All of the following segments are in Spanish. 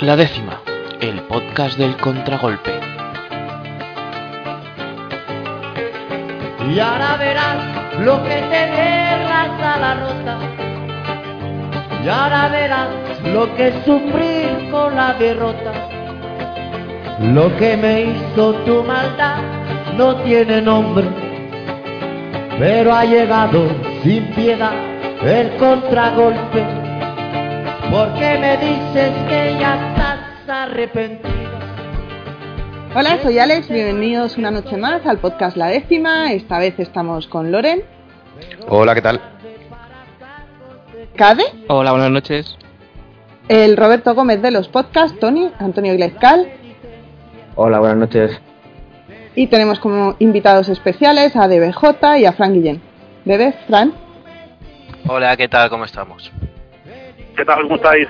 La décima, el podcast del contragolpe. Y ahora verás lo que te derrasa la rota. Y ahora verás lo que sufrir con la derrota. Lo que me hizo tu maldad no tiene nombre, pero ha llegado sin piedad el contragolpe. Porque me dices que ya Hola, soy Alex, bienvenidos una noche más al podcast La Décima. Esta vez estamos con Loren, Hola, ¿qué tal? Cade, Hola, buenas noches. el Roberto Gómez de los podcasts, Tony, Antonio Glezcal, Hola, buenas noches. y tenemos como invitados especiales a DBJ y a Fran Guillén. Bebé, Fran, Hola, ¿qué tal? ¿Cómo estamos? ¿Qué tal? ¿Cómo estáis?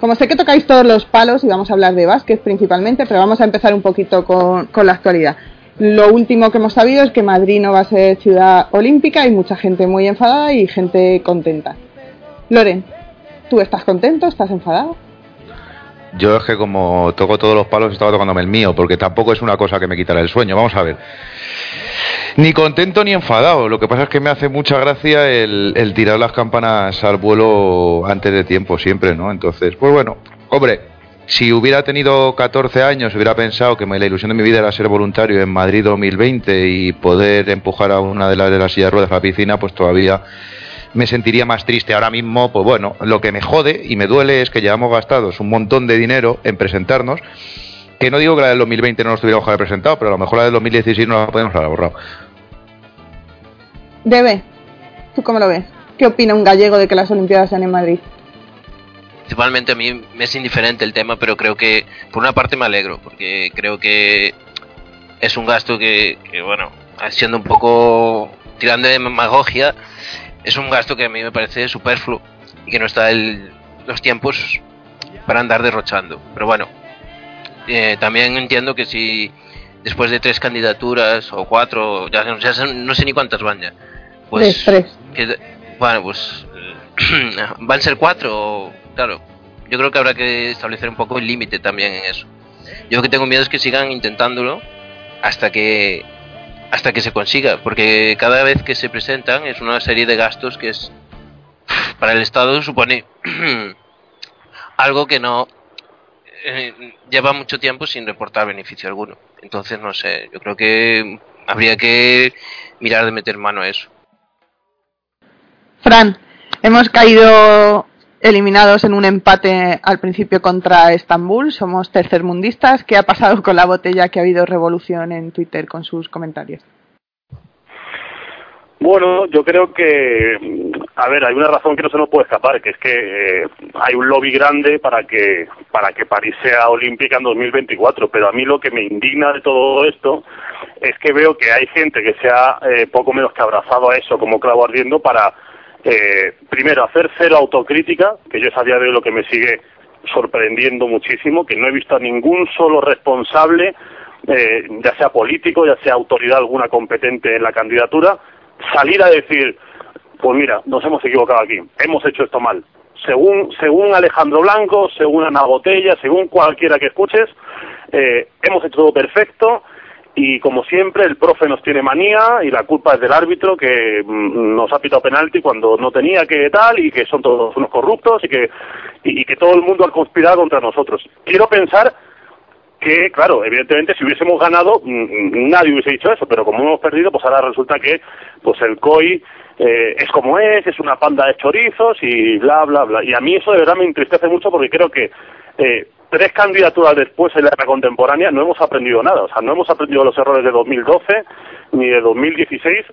Como sé que tocáis todos los palos y vamos a hablar de básquet principalmente, pero vamos a empezar un poquito con, la actualidad. Lo último que hemos sabido es que Madrid no va a ser ciudad olímpica y mucha gente muy enfadada y gente contenta. Loren, ¿tú estás contento? ¿Estás enfadado? Yo es que como toco todos los palos estaba tocándome el mío, porque tampoco es una cosa que me quitará el sueño. Vamos a ver. Ni contento ni enfadado. Lo que pasa es que me hace mucha gracia el, tirar las campanas al vuelo antes de tiempo siempre, ¿no? Entonces, pues bueno, hombre, si hubiera tenido 14 años, hubiera pensado que la ilusión de mi vida era ser voluntario en Madrid 2020 y poder empujar a una de las de las sillas de ruedas a la piscina, pues todavía me sentiría más triste. Ahora mismo, pues bueno, lo que me jode y me duele es que llevamos gastados un montón de dinero en presentarnos. Que no digo que la del 2020 no nos tuviéramos que haber presentado, pero a lo mejor la del 2016 no la podemos haber borrado. Bebé, ¿tú cómo lo ves? ¿Qué opina un gallego de que las Olimpiadas sean en Madrid? Principalmente a mí me es indiferente el tema, pero creo que por una parte me alegro, porque creo que es un gasto que, que, bueno, siendo un poco tirando de demagogia, es un gasto que a mí me parece superfluo y que no está el, los tiempos para andar derrochando. Pero bueno, eh, también entiendo que si después de tres candidaturas o cuatro, ya, ya sé- no sé ni cuántas van ya, pues Tres, tres. que- bueno, pues van a ser cuatro, claro. Yo creo que habrá que establecer un poco el límite también en eso. Yo lo que tengo miedo es que sigan intentándolo hasta que hasta que se consiga, porque cada vez que se presentan es una serie de gastos que es para el Estado supone algo que no eh, lleva mucho tiempo sin reportar beneficio alguno. Entonces, no sé, yo creo que habría que mirar de meter mano a eso. Fran, hemos caído eliminados en un empate al principio contra Estambul, somos tercermundistas. ¿Qué ha pasado con la botella que ha habido revolución en Twitter con sus comentarios? Bueno, yo creo que, a ver, hay una razón que no se nos puede escapar, que es que eh, hay un lobby grande para que para que París sea olímpica en 2024, pero a mí lo que me indigna de todo esto es que veo que hay gente que se ha eh, poco menos que abrazado a eso como clavo ardiendo para, eh, primero, hacer cero autocrítica, que yo es a día de lo que me sigue sorprendiendo muchísimo, que no he visto a ningún solo responsable, eh, ya sea político, ya sea autoridad alguna competente en la candidatura, salir a decir, pues mira, nos hemos equivocado aquí, hemos hecho esto mal. Según, según Alejandro Blanco, según Ana Botella, según cualquiera que escuches, eh, hemos hecho todo perfecto y como siempre el profe nos tiene manía y la culpa es del árbitro que mm, nos ha pitado penalti cuando no tenía que tal y que son todos unos corruptos y que, y, que todo el mundo ha conspirado contra nosotros. Quiero pensar que, claro, evidentemente si hubiésemos ganado mm, nadie hubiese dicho eso, pero como hemos perdido, pues ahora resulta que pues el COI eh, es como es, es una panda de chorizos y bla, bla, bla. Y a mí eso de verdad me entristece mucho porque creo que eh, tres candidaturas después en la era contemporánea no hemos aprendido nada. O sea, no hemos aprendido los errores de 2012 ni de 2016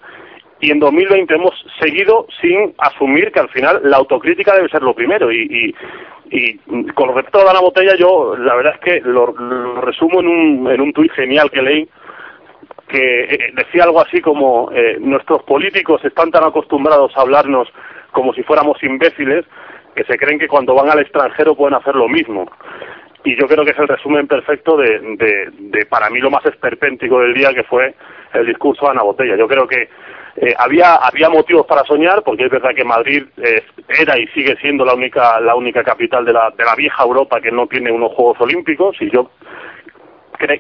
y en 2020 hemos seguido sin asumir que al final la autocrítica debe ser lo primero y, y, y con respecto a Ana Botella yo la verdad es que lo, lo resumo en un, en un tuit genial que leí que eh, decía algo así como eh, nuestros políticos están tan acostumbrados a hablarnos como si fuéramos imbéciles que se creen que cuando van al extranjero pueden hacer lo mismo. Y yo creo que es el resumen perfecto de, de, para mí lo más esperpéntico del día que fue el discurso de Ana Botella. Yo creo que eh, había había motivos para soñar porque es verdad que Madrid eh, era y sigue siendo la única la única capital de la de la vieja Europa que no tiene unos Juegos Olímpicos y yo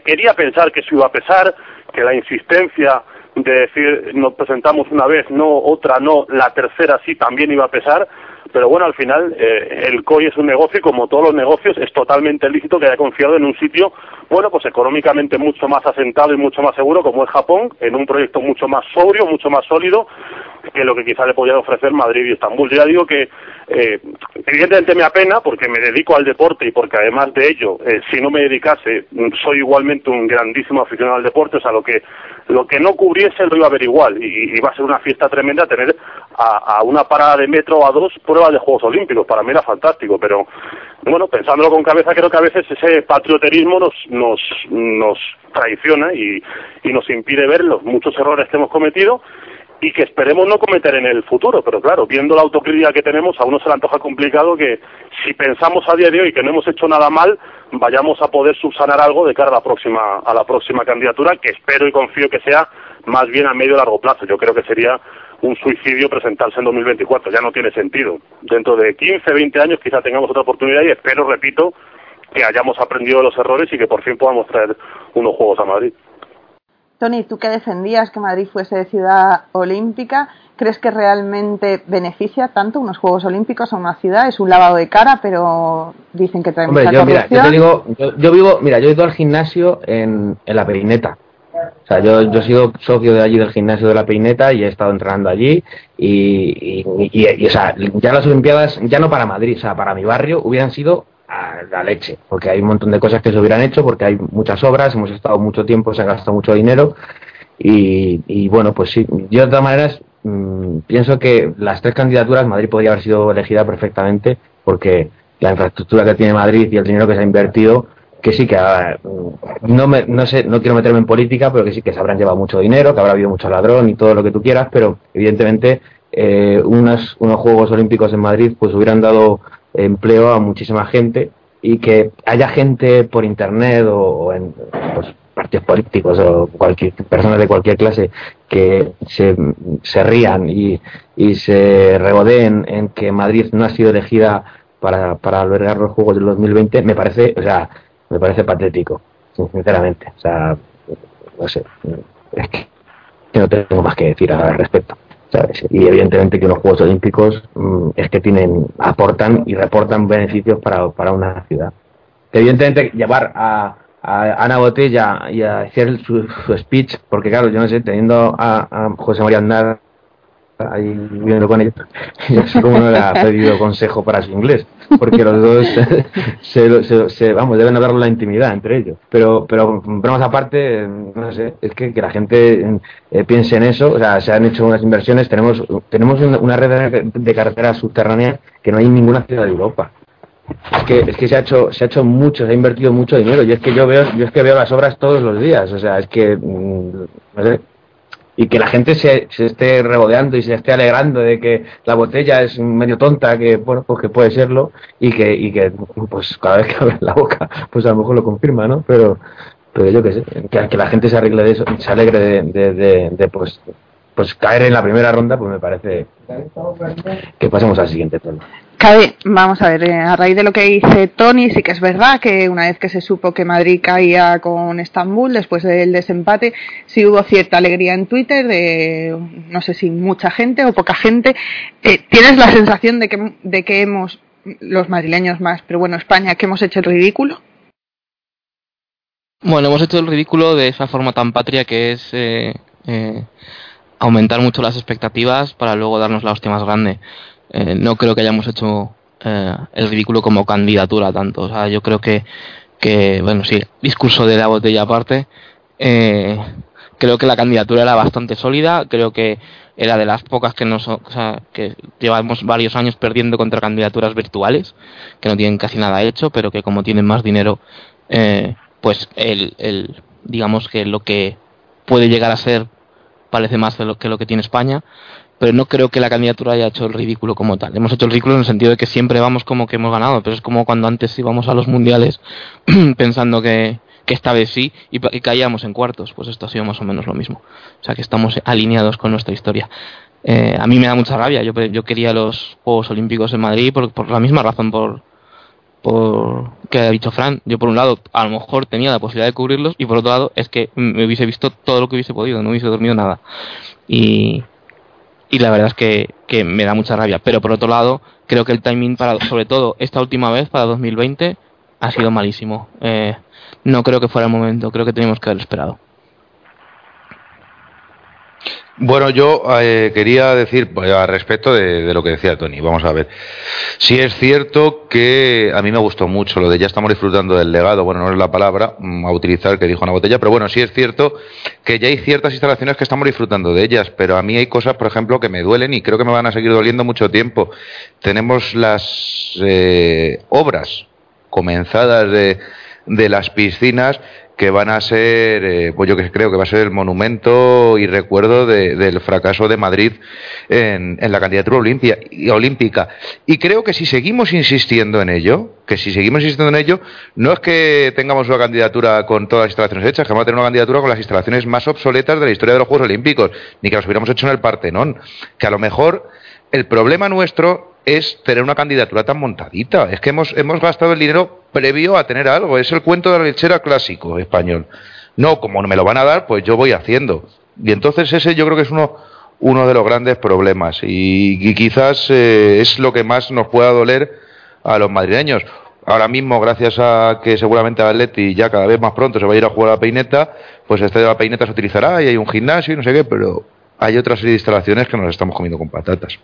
quería pensar que eso iba a pesar que la insistencia de decir nos presentamos una vez no otra no la tercera sí también iba a pesar pero bueno, al final eh, el COI es un negocio y como todos los negocios es totalmente lícito que haya confiado en un sitio, bueno, pues económicamente mucho más asentado y mucho más seguro como es Japón, en un proyecto mucho más sobrio, mucho más sólido que lo que quizá le podían ofrecer Madrid y Estambul. Ya digo que eh, evidentemente me apena porque me dedico al deporte y porque además de ello, eh, si no me dedicase, soy igualmente un grandísimo aficionado al deporte, o sea, lo que lo que no cubriese lo iba a ver igual y, iba a ser una fiesta tremenda tener a, a, una parada de metro o a dos pruebas de Juegos Olímpicos. Para mí era fantástico, pero bueno, pensándolo con cabeza, creo que a veces ese patrioterismo nos, nos, nos traiciona y, nos impide ver los muchos errores que hemos cometido y que esperemos no cometer en el futuro. Pero claro, viendo la autocrítica que tenemos, a uno se le antoja complicado que si pensamos a día de hoy que no hemos hecho nada mal, vayamos a poder subsanar algo de cara a la próxima, a la próxima candidatura, que espero y confío que sea más bien a medio largo plazo. Yo creo que sería un suicidio presentarse en 2024, ya no tiene sentido. Dentro de 15, 20 años quizá tengamos otra oportunidad y espero, repito, que hayamos aprendido de los errores y que por fin podamos traer unos Juegos a Madrid. Tony, tú que defendías que Madrid fuese ciudad olímpica, ¿crees que realmente beneficia tanto unos Juegos Olímpicos a una ciudad? Es un lavado de cara, pero dicen que trae Hombre, mucha yo, mira, yo te corrupción. digo, yo, yo vivo, mira, yo he ido al gimnasio en, en la Perineta. O sea, yo, yo he sido socio de allí del gimnasio de la Peineta y he estado entrenando allí y, y, o sea, ya las Olimpiadas, ya no para Madrid, o sea, para mi barrio hubieran sido a la leche, porque hay un montón de cosas que se hubieran hecho, porque hay muchas obras, hemos estado mucho tiempo, se ha gastado mucho dinero y, y bueno, pues sí, yo de todas maneras mm, pienso que las tres candidaturas Madrid podría haber sido elegida perfectamente porque la infraestructura que tiene Madrid y el dinero que se ha invertido que sí que ah, no me, no sé no quiero meterme en política pero que sí que se habrán llevado mucho dinero que habrá habido mucho ladrón y todo lo que tú quieras pero evidentemente eh, unos unos Juegos Olímpicos en Madrid pues hubieran dado empleo a muchísima gente y que haya gente por internet o, o en pues, partidos políticos o cualquier personas de cualquier clase que se, se rían y, y se regodeen en que Madrid no ha sido elegida para, para albergar los Juegos del 2020 me parece o sea me parece patético sinceramente o sea no sé es que no tengo más que decir al respecto ¿sabes? y evidentemente que los Juegos Olímpicos mm, es que tienen aportan y reportan beneficios para, para una ciudad evidentemente llevar a, a Ana Botella y a hacer su, speech porque claro yo no sé teniendo a, a José María Andar ahí viviendo con ellos. Yo sé cómo no le ha pedido consejo para su inglés porque los dos se, se- se- vamos deben hablar la intimidad entre ellos. Pero pero bromas aparte no sé es que, que la gente eh, piense en eso o sea se han hecho unas inversiones tenemos tenemos una, red de, de carreteras subterráneas que no hay en ninguna ciudad de Europa. Es que, es que se ha hecho se ha hecho mucho se ha invertido mucho dinero y es que yo veo yo es que veo las obras todos los días o sea es que mm, no sé y que la gente se, se esté regodeando y se esté alegrando de que la botella es medio tonta que bueno pues que puede serlo y que y que pues cada vez que abre la boca pues a lo mejor lo confirma no pero pero yo qué sé que, que la gente se arregle de eso se alegre de, de, de- de, pues pues caer en la primera ronda pues me parece que pasemos al siguiente turno Vamos a ver, eh, a raíz de lo que dice Tony, sí que es verdad que una vez que se supo que Madrid caía con Estambul, después del desempate, sí hubo cierta alegría en Twitter de, no sé si mucha gente o poca gente. Eh, ¿Tienes la sensación de que, de que hemos, los madrileños más, pero bueno, España, que hemos hecho el ridículo? Bueno, hemos hecho el ridículo de esa forma tan patria que es eh, eh, aumentar mucho las expectativas para luego darnos la hostia más grande. Eh, no creo que hayamos hecho eh, el ridículo como candidatura tanto. O sea, yo creo que, que bueno, sí, discurso de la botella aparte. eh, creo que la candidatura era bastante sólida. Creo que era de las pocas que nos, o sea, que llevamos varios años perdiendo contra candidaturas virtuales que no tienen casi nada hecho, pero que como tienen más dinero, eh, pues el, el, digamos que lo que puede llegar a ser parece más de lo que lo que tiene España, pero no creo que la candidatura haya hecho el ridículo como tal. Hemos hecho el ridículo en el sentido de que siempre vamos como que hemos ganado, pero es como cuando antes íbamos a los mundiales pensando que, que esta vez sí y, caíamos en cuartos. Pues esto ha sido más o menos lo mismo. O sea que estamos alineados con nuestra historia. Eh, a mí me da mucha rabia. Yo, yo quería los Juegos Olímpicos en Madrid por, por la misma razón por, por que ha dicho Fran. Yo por un lado a lo mejor tenía la posibilidad de cubrirlos y por otro lado es que me hubiese visto todo lo que hubiese podido, no hubiese dormido nada. Y, y la verdad es que, que me da mucha rabia. Pero por otro lado, creo que el timing para, sobre todo esta última vez, para 2020, ha sido malísimo. Eh, no creo que fuera el momento, creo que teníamos que haber esperado. Bueno, yo eh, quería decir pues, al respecto de, lo que decía Tony. Vamos a ver. Si es cierto que a mí me gustó mucho lo de ya estamos disfrutando del legado. Bueno, no es la palabra mm, a utilizar que dijo una botella, pero bueno, sí es cierto que ya hay ciertas instalaciones que estamos disfrutando de ellas. Pero a mí hay cosas, por ejemplo, que me duelen y creo que me van a seguir doliendo mucho tiempo. Tenemos las eh, obras comenzadas de, de las piscinas que van a ser, eh, pues yo creo que va a ser el monumento y recuerdo del fracaso de Madrid en, la candidatura olímpica. Y creo que si seguimos insistiendo en ello, que si seguimos insistiendo en ello, no es que tengamos una candidatura con todas las instalaciones hechas, que vamos a tener una candidatura con las instalaciones más obsoletas de la historia de los Juegos Olímpicos, ni que las hubiéramos hecho en el Partenón. Que a lo mejor el problema nuestro es tener una candidatura tan montadita. Es que hemos, hemos gastado el dinero previo a tener algo. Es el cuento de la lechera clásico español. No, como no me lo van a dar, pues yo voy haciendo. Y entonces ese yo creo que es uno, uno de los grandes problemas. Y, quizás eh, es lo que más nos pueda doler a los madrileños. Ahora mismo, gracias a que seguramente Atleti ya cada vez más pronto se va a ir a jugar a la peineta, pues este de la peineta se utilizará y hay un gimnasio y no sé qué, pero hay otra serie de instalaciones que nos estamos comiendo con patatas.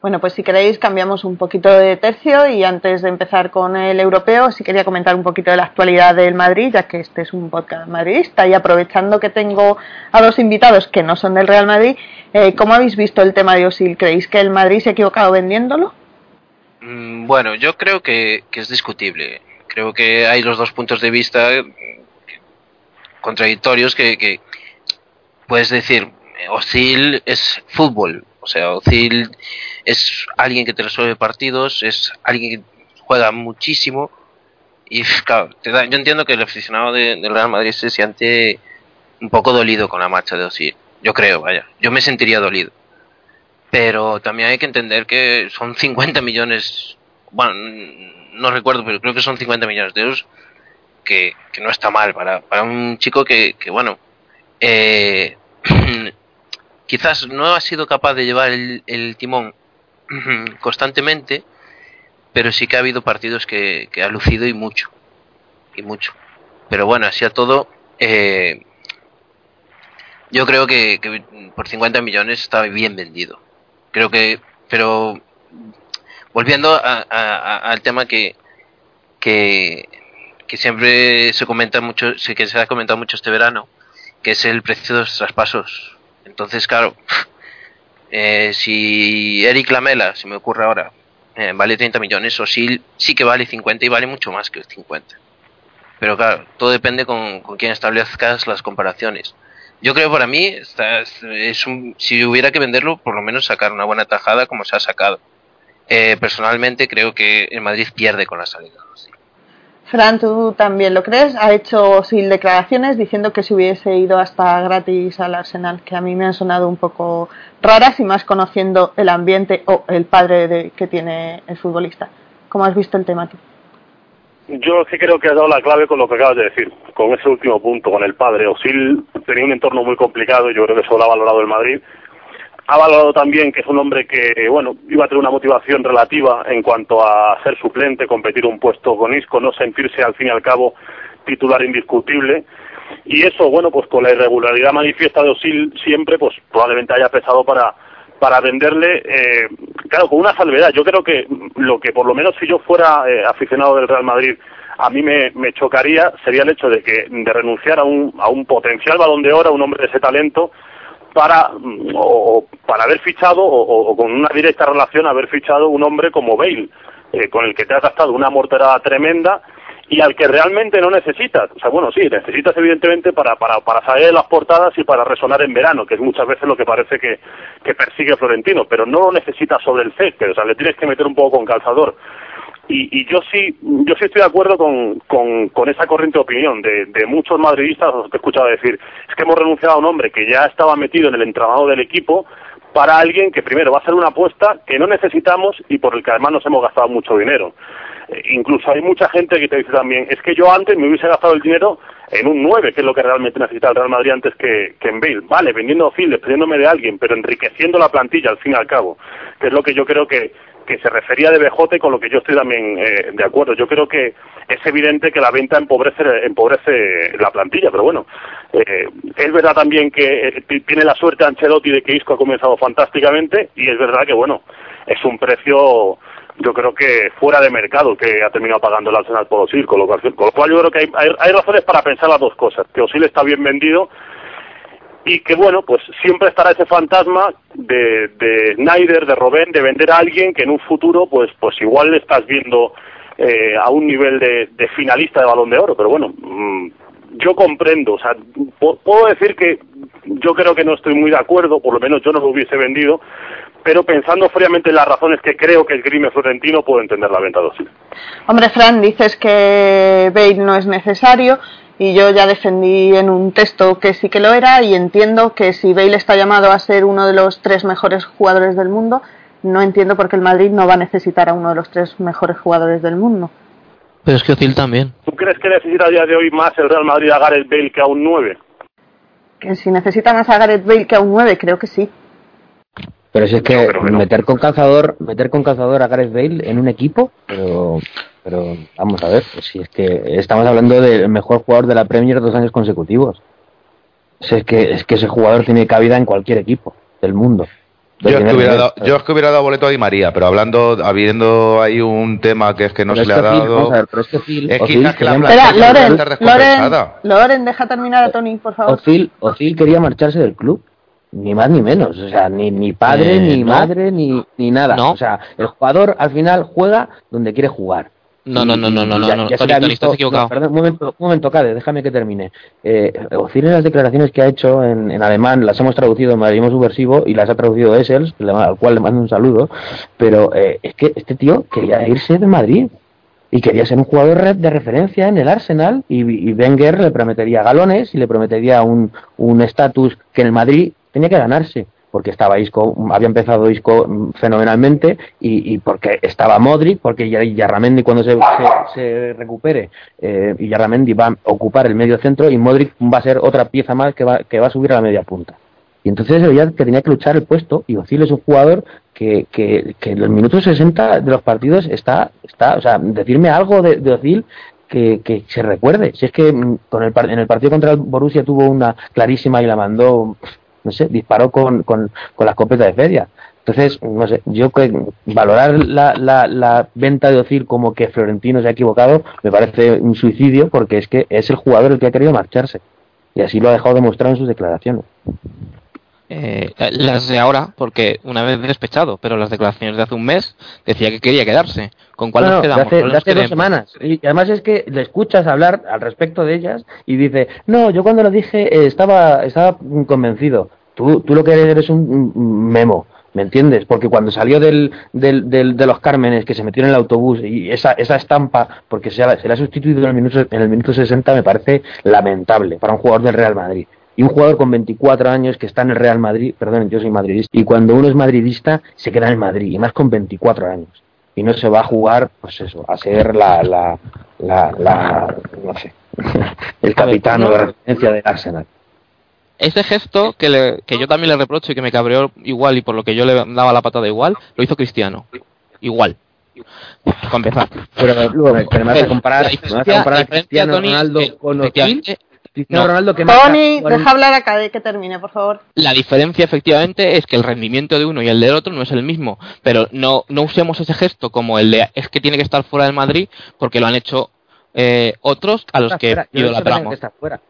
Bueno, pues si queréis cambiamos un poquito de tercio y antes de empezar con el europeo, sí quería comentar un poquito de la actualidad del Madrid, ya que este es un podcast madridista y aprovechando que tengo a dos invitados que no son del Real Madrid, eh, ¿cómo habéis visto el tema de Osil? ¿Creéis que el Madrid se ha equivocado vendiéndolo? Mm, bueno, yo creo que, es discutible. Creo que hay los dos puntos de vista contradictorios que, puedes decir, Osil es fútbol, o sea, Ozil es alguien que te resuelve partidos, es alguien que juega muchísimo. Y claro, yo entiendo que el aficionado del Real Madrid se siente un poco dolido con la marcha de Ozil. Yo creo, vaya. Yo me sentiría dolido. Pero también hay que entender que son 50 millones. Bueno, no recuerdo, pero creo que son 50 millones de euros. Que, que no está mal para, para un chico que, que bueno, eh, quizás no ha sido capaz de llevar el, timón constantemente, pero sí que ha habido partidos que, ha lucido y mucho, y mucho. Pero bueno, así a todo, eh, yo creo que, por 50 millones está bien vendido. Creo que, pero volviendo al tema que, que, que siempre se comenta mucho, que se ha comentado mucho este verano, que es el precio de los traspasos entonces, claro, eh, si Eric Lamela, se me ocurre ahora, eh, vale 30 millones, o sí, sí que vale 50 y vale mucho más que 50. Pero claro, todo depende con, con quién establezcas las comparaciones. Yo creo para mí, es un, si hubiera que venderlo, por lo menos sacar una buena tajada como se ha sacado. Eh, personalmente creo que el Madrid pierde con la salida. Fran, ¿tú también lo crees? Ha hecho sin declaraciones diciendo que se hubiese ido hasta gratis al Arsenal, que a mí me han sonado un poco raras y más conociendo el ambiente o el padre de, que tiene el futbolista. ¿Cómo has visto el tema tú? Yo sí creo que has dado la clave con lo que acabas de decir, con ese último punto, con el padre. Osil tenía un entorno muy complicado, yo creo que eso lo ha valorado el Madrid ha valorado también que es un hombre que, bueno, iba a tener una motivación relativa en cuanto a ser suplente, competir un puesto con Isco, no sentirse al fin y al cabo titular indiscutible. Y eso, bueno, pues con la irregularidad manifiesta de Osil siempre, pues probablemente haya pesado para, para venderle, eh, claro, con una salvedad. Yo creo que lo que por lo menos si yo fuera eh, aficionado del Real Madrid, a mí me, me, chocaría sería el hecho de que de renunciar a un, a un potencial balón de oro, a un hombre de ese talento, para o, para haber fichado o, con una directa relación haber fichado un hombre como Bale eh, con el que te has gastado una morterada tremenda y al que realmente no necesitas. O sea, bueno, sí, necesitas evidentemente para, para, para salir de las portadas y para resonar en verano, que es muchas veces lo que parece que, que persigue Florentino, pero no lo necesitas sobre el césped, o sea, le tienes que meter un poco con calzador. Y, y yo sí yo sí estoy de acuerdo con, con, con esa corriente de opinión de, de muchos madridistas, os he escuchado decir, es que hemos renunciado a un hombre que ya estaba metido en el entramado del equipo para alguien que primero va a ser una apuesta que no necesitamos y por el que además nos hemos gastado mucho dinero. Eh, incluso hay mucha gente que te dice también, es que yo antes me hubiese gastado el dinero en un 9, que es lo que realmente necesita el Real Madrid antes que, que en Bale. Vale, vendiendo a Phil, dependiéndome de alguien, pero enriqueciendo la plantilla al fin y al cabo, que es lo que yo creo que, que se refería de Bejote con lo que yo estoy también eh, de acuerdo. Yo creo que es evidente que la venta empobrece, empobrece la plantilla, pero bueno, eh, es verdad también que eh, tiene la suerte Ancelotti de que Isco ha comenzado fantásticamente y es verdad que bueno, es un precio yo creo que fuera de mercado que ha terminado pagando el Arsenal por Osil, con lo cual, con lo cual yo creo que hay, hay, hay razones para pensar las dos cosas, que Osil está bien vendido y que bueno, pues siempre estará ese fantasma de, de Snyder, de Robben, de vender a alguien que en un futuro pues pues igual le estás viendo eh, a un nivel de, de, finalista de balón de oro, pero bueno, mmm, yo comprendo, o sea, puedo decir que yo creo que no estoy muy de acuerdo, por lo menos yo no lo hubiese vendido, pero pensando fríamente en las razones que creo que el grime florentino, puedo entender la venta de. Hombre, Fran, dices que Bale no es necesario, y yo ya defendí en un texto que sí que lo era y entiendo que si Bale está llamado a ser uno de los tres mejores jugadores del mundo, no entiendo por qué el Madrid no va a necesitar a uno de los tres mejores jugadores del mundo. Pero es que Ozil también. ¿Tú crees que necesita a día de hoy más el Real Madrid a Gareth Bale que a un 9? Que si necesita más a Gareth Bale que a un 9, creo que sí. Pero si es que no. meter con calzador, meter con calzador a Gareth Bale en un equipo, pero pero vamos a ver, si es que estamos hablando del mejor jugador de la Premier dos años consecutivos. Si es que es que ese jugador tiene cabida en cualquier equipo del mundo. Yo es, que hubiera dado, yo es que hubiera dado boleto a Di María, pero hablando, habiendo ahí un tema que es que no pero se le ha dado. Phil, ver, pero es que Phil, es que la Espera, Loren, Loren, Loren, Loren, deja terminar a Tony, por favor. Ozil, Ozil quería marcharse del club. Ni más ni menos, o sea, ni, ni padre, Eh, ni no. madre, ni, ni nada. No. O sea, el jugador al final juega donde quiere jugar. No, no, no, no, no, no, Ya- no, ya Tony, Tony, estás equivocado. no, perdón, un momento, un momento, Cade, déjame que termine. Eh, en las declaraciones que ha hecho en, en alemán las hemos traducido en madridismo subversivo y las ha traducido Essels, al cual le mando un saludo, pero eh, es que este tío quería irse de Madrid y quería ser un jugador de referencia en el Arsenal y, y Wenger le prometería galones y le prometería un un estatus que en el Madrid tenía que ganarse porque estaba Isco, había empezado Isco fenomenalmente y, y porque estaba Modric, porque ya- Yarramendi cuando se, se, recupere eh, Yarramendi va a ocupar el medio centro y Modric va a ser otra pieza más que va, que va a subir a la media punta. Y entonces veía que tenía que luchar el puesto y Ozil es un jugador que, que, que en los minutos 60 de los partidos está, está o sea, decirme algo de, de Ozil que, que se recuerde. Si es que mm, con el, en el partido contra el Borussia tuvo una clarísima y la mandó, no sé, disparó con, con, con la escopeta de feria. Entonces, no sé, yo que valorar la, la, la venta de Ozil como que Florentino se ha equivocado me parece un suicidio porque es que es el jugador el que ha querido marcharse. Y así lo ha dejado demostrado en sus declaraciones. Eh, las de ahora, porque una vez despechado, pero las declaraciones de hace un mes decía que quería quedarse. ¿Con cuál No, nos no, quedamos? de hace, ¿Cuál de nos hace dos semanas. Y además es que le escuchas hablar al respecto de ellas y dice, no, yo cuando lo dije eh, estaba, estaba convencido. Tú, tú lo que eres es un memo, ¿me entiendes? Porque cuando salió del, del, del- de los Cármenes, que se metió en el autobús y esa, esa estampa, porque se, se le ha sustituido en el, minuto, en el minuto 60, me parece lamentable para un jugador del Real Madrid. Y un jugador con 24 años que está en el Real Madrid, perdón, yo soy madridista, y cuando uno es madridista se queda en Madrid, y más con 24 años y no se va a jugar, pues eso, a ser la, la, la, la no sé, el capitán o de referencia del Arsenal. Ese gesto que, le- que yo también le reprocho y que me cabreó igual y por lo que yo le daba la patada igual, lo hizo Cristiano. Igual. Para empezar. Pero luego, pero me vas a comparar, me vas a comparar Cristiano Tony, Ronaldo con Ozil, efectivamente, Cristiano no. Ronaldo que Tony, 40 deja hablar a Cade que termine, por favor. La diferencia efectivamente es que el rendimiento de uno y el del otro no es el mismo, pero no, no usemos ese gesto como el de es que tiene que estar fuera del Madrid porque lo han hecho eh, otros a los está que fuera. Dicho que idolatramos. estar fuera.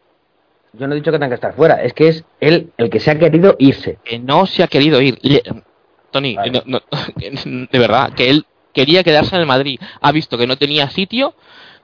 Yo no he dicho que tenga que estar fuera, es que es él el que se ha querido irse. Que no se ha querido ir. Le- Tony, Vale. no- no- de verdad, que él quería quedarse en el Madrid. Ha visto que no tenía sitio,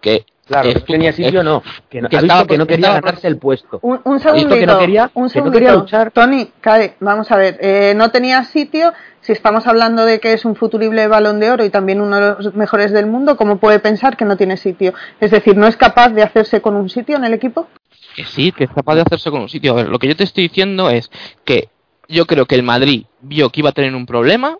que Claro, que no tenía sitio, no. Que no, que ha dicho estaba- que no quería estaba- ganarse el puesto. Un, un segundito, que no quería, un que no segundito. quería luchar. Tony, cae, vamos a ver, eh, no tenía sitio. Si estamos hablando de que es un futurible balón de oro y también uno de los mejores del mundo, ¿cómo puede pensar que no tiene sitio? Es decir, ¿no es capaz de hacerse con un sitio en el equipo? Que sí, que es capaz de hacerse con un sitio. A ver, lo que yo te estoy diciendo es que yo creo que el Madrid vio que iba a tener un problema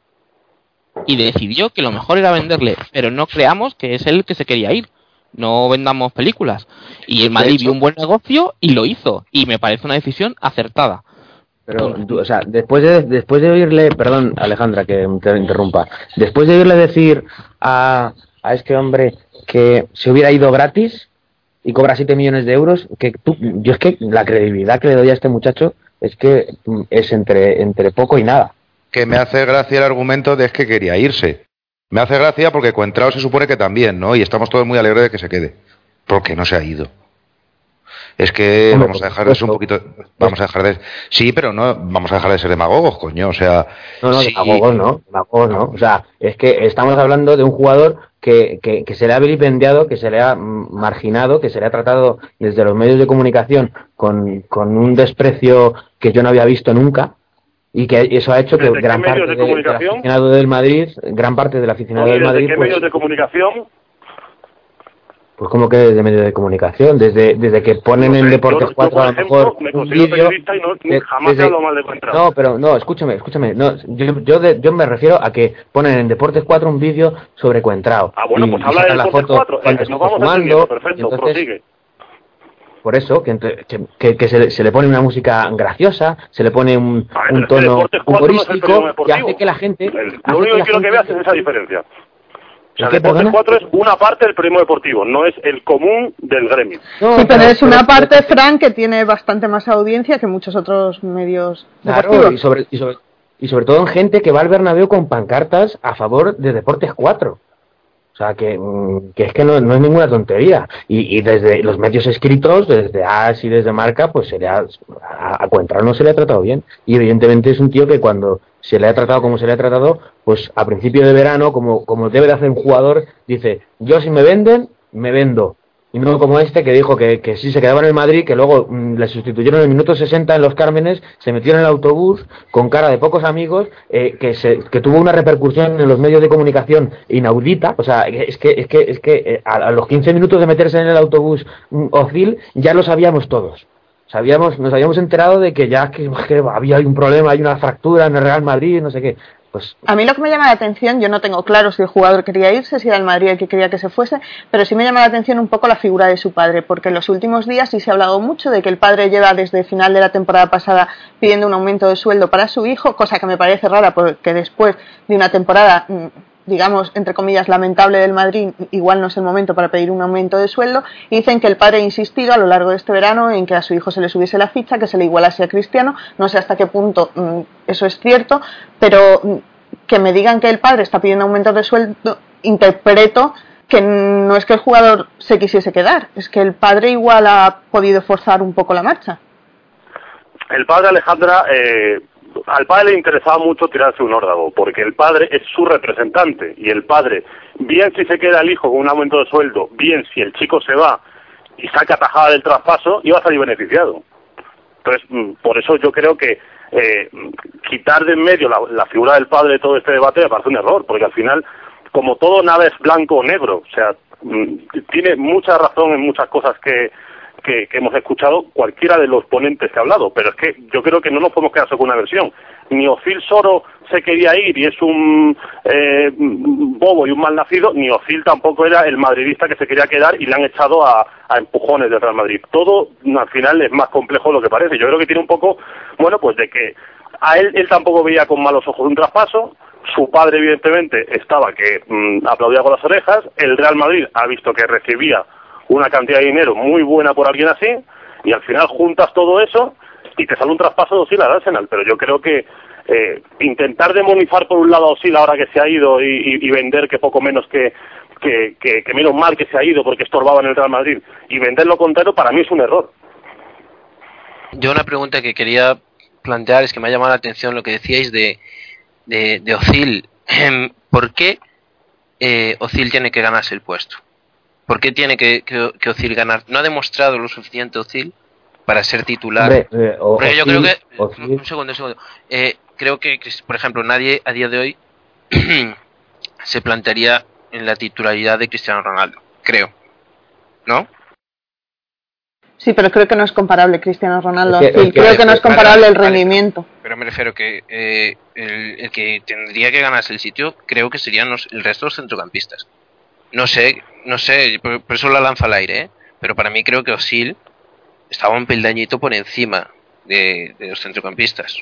y decidió que lo mejor era venderle, pero no creamos que es él que se quería ir. No vendamos películas. Y el Madrid vio un buen negocio y lo hizo. Y me parece una decisión acertada. Pero, tú, o sea, después de, después de oírle, perdón, Alejandra, que te interrumpa, después de oírle decir a, a este hombre que se hubiera ido gratis y cobra 7 millones de euros, que tú, yo es que la credibilidad que le doy a este muchacho es que mm, es entre, entre poco y nada. Que me hace gracia el argumento de es que quería irse. Me hace gracia porque Cuentrao se supone que también, ¿no? Y estamos todos muy alegres de que se quede. Porque no se ha ido. Es que Hombre, vamos a dejar de ser un poquito. Vamos a dejar de. Sí, pero no vamos a dejar de ser demagogos, coño. O sea. No, no, sí, demagogos no, demagogos no. O sea, es que estamos hablando de un jugador que, que, que se le ha vilipendiado, que se le ha marginado, que se le ha tratado desde los medios de comunicación con, con un desprecio que yo no había visto nunca y que eso ha hecho que ¿Desde qué gran parte de de- del aficionado del Madrid, gran parte del aficionado ¿Y del desde Madrid, qué pues, medios de comunicación? Pues como que desde medios de comunicación, desde, desde que ponen No en sé, Deportes yo- yo, 4 por a lo ejemplo, mejor me un vídeo y no- de- jamás desde- mal de. No, pero no, escúchame, escúchame. No, yo, yo, de- yo me refiero a que ponen en Deportes 4 un vídeo sobre Cuentrao. Ah, bueno, Y- pues y habla de Deportes foto 4. cuando Eh, nos vamos fumando, perfecto, entonces, prosigue. Por eso, que, que, que- que se, le, se le pone una música graciosa, se le pone un, ver, un es que tono Deportes 4 no es el humorístico y deportivo. hace que la gente... El- Lo único que que quiero que veas es esa diferencia. O sea, ¿El qué, Deportes perdona? 4 es una parte del periodismo deportivo, no es el común del gremio. No, sí, pero es una pero- parte, Frank, que tiene bastante más audiencia que muchos otros medios Claro, deportivos. y sobre, y, sobre, y sobre todo en gente que va al Bernabéu con pancartas a favor de Deportes 4. O sea, que, mm, que es que no, no es ninguna tontería. Y, y desde los medios escritos, desde AS y desde Marca, pues se le ha, a, no se le ha tratado bien. Y evidentemente es un tío que cuando se le ha tratado como se le ha tratado, pues a principio de verano, como, como debe de hacer un jugador, dice, yo si me venden, me vendo. Y no como este que dijo que, que sí se quedaba en el Madrid, que luego mm, le sustituyeron en el minuto 60 en los Cármenes, se metió en el autobús con cara de pocos amigos, eh, que, se, que tuvo una repercusión en los medios de comunicación inaudita. O sea, es que, es que, es que eh, a, los 15 minutos de meterse en el autobús mm, Ozil ya lo sabíamos todos. Sabíamos, nos habíamos enterado de que ya que, que había un problema, hay una fractura en el Real Madrid, no sé qué. Pues A mí lo que me llama la atención, yo no tengo claro si el jugador quería irse, si era el Madrid el que quería que se fuese, pero sí me llama la atención un poco la figura de su padre, porque en los últimos días sí se ha hablado mucho de que el padre lleva desde el final de la temporada pasada pidiendo un aumento de sueldo para su hijo, cosa que me parece rara porque después de una temporada mm, digamos, entre comillas, lamentable del Madrid, igual no es el momento para pedir un aumento de sueldo, dicen que el padre ha insistido a lo largo de este verano en que a su hijo se le subiese la ficha, que se le igualase a Cristiano, no sé hasta qué punto mm, eso es cierto, pero mm, que me digan que el padre está pidiendo aumento de sueldo, interpreto que no es que el jugador se quisiese quedar, es que el padre igual ha podido forzar un poco la marcha. El padre Alejandra, eh, al padre le interesaba mucho tirarse un órdago, porque el padre es su representante, y el padre, bien si se queda el hijo con un aumento de sueldo, bien si el chico se va y saca tajada del traspaso, iba a salir beneficiado. Entonces, mm, por eso yo creo que eh, quitar de en medio la, la figura del padre de todo este debate me parece un error, porque al final, como todo nada es blanco o negro, o sea, mm, tiene mucha razón en muchas cosas que, que, hemos escuchado cualquiera de los ponentes que ha hablado, pero es que yo creo que no nos podemos quedar solo con una versión. Ni Ozil Soro se quería ir y es un eh, bobo y un mal nacido, ni Ozil tampoco era el madridista que se quería quedar y le han echado a, a empujones del Real Madrid. Todo al final es más complejo de lo que parece. Yo creo que tiene un poco, bueno, pues de que a él, él tampoco veía con malos ojos un traspaso, su padre evidentemente estaba que mm, aplaudía con las orejas, el Real Madrid ha visto que recibía una cantidad de dinero muy buena por alguien así, y al final juntas todo eso y te sale un traspaso de Osil al Arsenal. Pero yo creo que eh, intentar demonizar por un lado a Osil ahora que se ha ido y, vender que poco menos que, que, que, menos mal que se ha ido porque estorbaba en el Real Madrid y vender lo contrario para mí es un error. Yo una pregunta que quería plantear es que me ha llamado la atención lo que decíais de, de, de. ¿Por qué eh, tiene que ganarse el puesto? ¿Por qué tiene que, que, que Ozil ganar? No ha demostrado lo suficiente Ozil para ser titular. Hombre, eh, o- Porque yo Ozil- creo que. Ozil- Un segundo, un segundo. Eh, creo que, por ejemplo, nadie a día de hoy se plantearía en la titularidad de Cristiano Ronaldo. Creo. ¿No? Sí, pero creo que no es comparable Cristiano Ronaldo. Es que- Ozil. es que- creo que no es vale, comparable el vale. rendimiento. Pero me refiero que eh, el, el que tendría que ganarse el sitio, creo que serían los, el resto de los centrocampistas. No sé, no sé, por, por eso la lanza al aire, ¿eh? pero para mí creo que Osil estaba un peldañito por encima de, de los centrocampistas.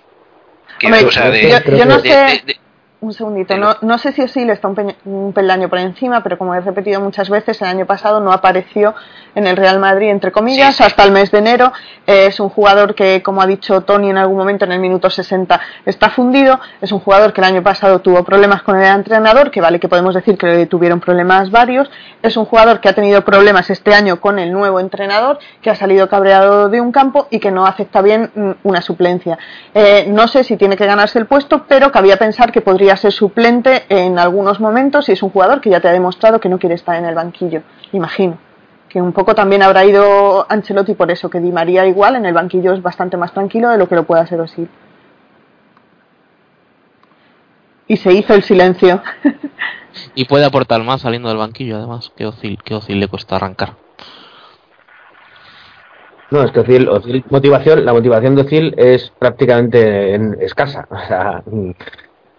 Que, Hombre, o sea, de- yo- yo no de- sé- Un segundito, no, no sé si Osil está un, peña- un peldaño por encima, pero como he repetido muchas veces, el año pasado no apareció en el Real Madrid, entre comillas, Sí, sí. hasta el mes de enero. Eh, es un jugador que, como ha dicho Tony en algún momento en el minuto 60, está fundido. Es un jugador que el año pasado tuvo problemas con el entrenador, que vale que podemos decir que tuvieron problemas varios. Es un jugador que ha tenido problemas este año con el nuevo entrenador, que ha salido cabreado de un campo y que no acepta bien mm, una suplencia. Eh, no sé si tiene que ganarse el puesto, pero cabía pensar que podría ser suplente en algunos momentos y es un jugador que ya te ha demostrado que no quiere estar en el banquillo, imagino. Que un poco también habrá ido Ancelotti por eso, que Di María igual en el banquillo es bastante más tranquilo de lo que lo pueda hacer Osil. Y se hizo el silencio. Y puede aportar más saliendo del banquillo, además, que Ozil, que Ozil le cuesta arrancar. No, es que Ozil, Ozil- motivación, la motivación de Ozil es prácticamente en- escasa. O sea,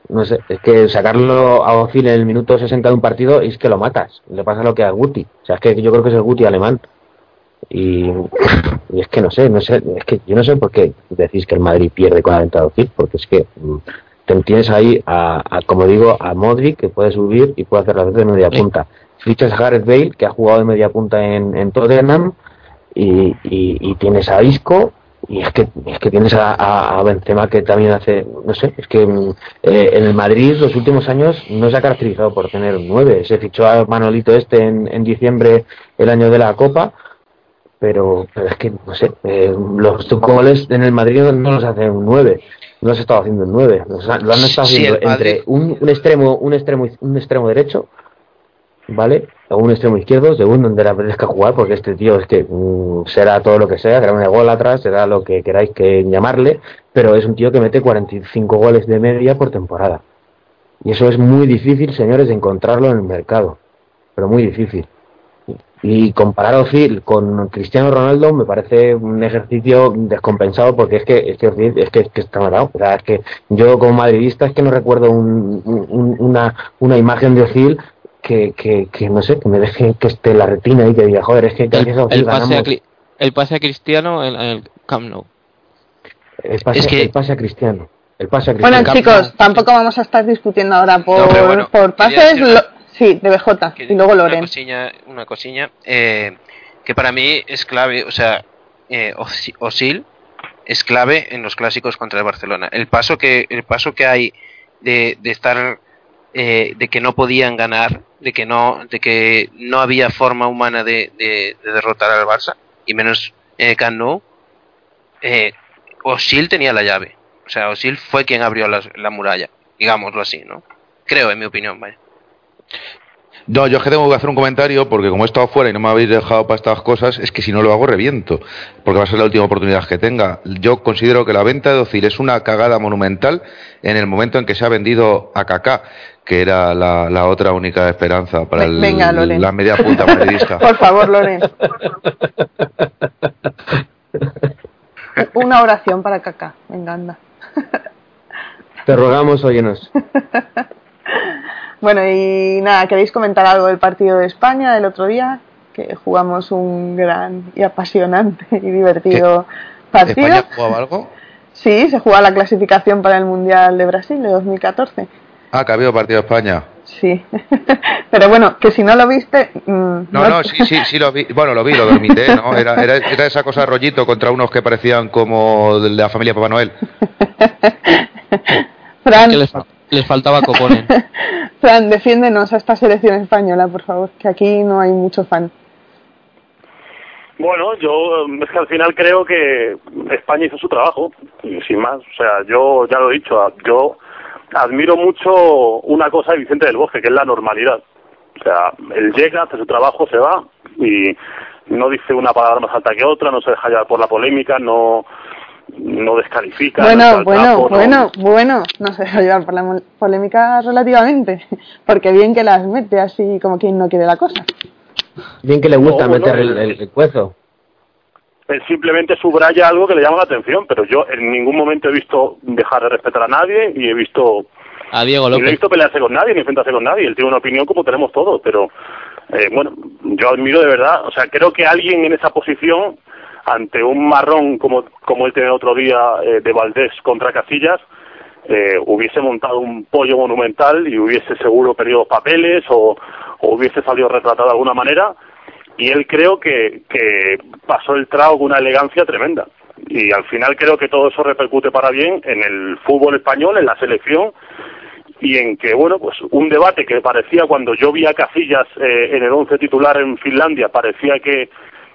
no sé, es que sacarlo a Ozil en el minuto 60 de un partido es que lo matas. Le pasa lo que a Guti. O sea, es que yo creo que es el Guti alemán. Y, y es que no sé, no sé, es que yo no sé por qué decís que el Madrid pierde con la venta de Ozil, porque es que mm, te tienes ahí a, a, como digo, a Modric que puede subir y puede hacer las veces de media punta. Fichas a Gareth Bale que ha jugado de media punta en, en Tottenham y, y, y tienes a Isco y es que es que tienes a, a, Benzema que también hace no sé es que mm, eh, en el Madrid los últimos años no se ha caracterizado por tener un 9 se fichó a Manolito este en, en diciembre el año de la Copa pero, pero es que no sé eh, los goles en el Madrid no, los hace un 9 no los ha estado haciendo un 9 los ha- lo han estado haciendo entre un, un extremo un extremo un extremo derecho ¿vale? O un extremo izquierdo, según donde le apetezca jugar, porque este tío es que mm, será todo lo que sea, será un gol atrás, será lo que queráis que llamarle, pero es un tío que mete 45 goles de media por temporada. Y eso es muy difícil, señores, de encontrarlo en el mercado, pero muy difícil. Y comparar a Ozil con Cristiano Ronaldo me parece un ejercicio descompensado porque es que es que, Ozil- es que, es está matado. O sea, es que yo como madridista es que no recuerdo un- una, una imagen de Ozil que, que, que no sé, que me deje que esté la retina y que diga, joder, es que El, el pase, a, ganamos. Cri- el pase a Cristiano en, en el Camp Nou. El pase, Es que- el pase a Cristiano. El pase a Bueno, Cristiano. Camp chicos, tampoco vamos a estar discutiendo ahora por, No, bueno, por pases. una- lo- sí, de BJ que- y luego una Loren. cosilla, una cosilla eh, que para mí es clave, o sea, eh, Osi- Osil es clave en los clásicos contra el Barcelona. El paso que el paso que hay de, de estar eh, de que no podían ganar, de que no de que no había forma humana de, de- de derrotar al Barça y menos eh, Nou, eh, Osil tenía la llave. O sea, Osil fue quien abrió la, la muralla, digámoslo así, ¿no? Creo, en mi opinión, vaya. No, yo es que tengo que hacer un comentario porque como he estado fuera y no me habéis dejado para estas cosas, es que si no lo hago reviento, porque va a ser la última oportunidad que tenga. Yo considero que la venta de Ozil es una cagada monumental en el momento en que se ha vendido a Kaká, que era la, la otra única esperanza para el- venga, la media punta madridista. Por favor, Loren. Una oración para Kaká. Venga, anda. Te rogamos, óyenos. Bueno, y nada, ¿queréis comentar algo del partido de España del otro día? Que jugamos un gran y apasionante y divertido partido. ¿España jugaba algo? Sí, se juega la clasificación para el Mundial de Brasil de 2014. Ah, que ha habido partido de España. Sí. Pero bueno, que si no lo viste. mm, No, no, sí, sí, sí lo vi. Bueno, lo vi, lo dormité, ¿no? Era, era, era esa cosa de rollito contra unos que parecían como de la familia Papá Noel. Fran, les, fa- les faltaba Coponen. Fran, defiéndenos a esta selección española, por favor, que aquí no hay mucho fan. Bueno, yo mm, es que al final creo que España hizo su trabajo, y sin más. O sea, yo ya lo he dicho, yo admiro mucho una cosa de Vicente del Bosque, que es la normalidad. O sea, él llega, hace su trabajo, se va y no dice una palabra más alta que otra, no se deja llevar por la polémica, no no descalifica. no Bueno, bueno, trapo, no- bueno, bueno, no se deja llevar por la polémica relativamente, porque bien que las mete así como quien no quiere la cosa. Bien que le gusta No, meter el, el- cuezo. Él simplemente subraya algo que le llama la atención, pero yo en ningún momento he visto dejar de respetar a nadie y he visto A Diego Y no he López. visto pelearse con nadie, ni enfrentarse con nadie. Él tiene una opinión como tenemos todos, pero eh, bueno, yo admiro de verdad. O sea, creo que alguien en esa posición, ante un marrón como, como él tenía el otro día eh, de Valdés contra Casillas, eh, hubiese montado un pollo monumental y hubiese seguro perdido papeles o, o hubiese salido retratado de alguna manera. Y él creo que, que pasó el trago con una elegancia tremenda. Y al final creo que todo eso repercute para bien en el fútbol español, en la selección y en que, bueno, pues un debate que parecía cuando yo vi a Casillas eh, en el once titular en Finlandia, parecía que,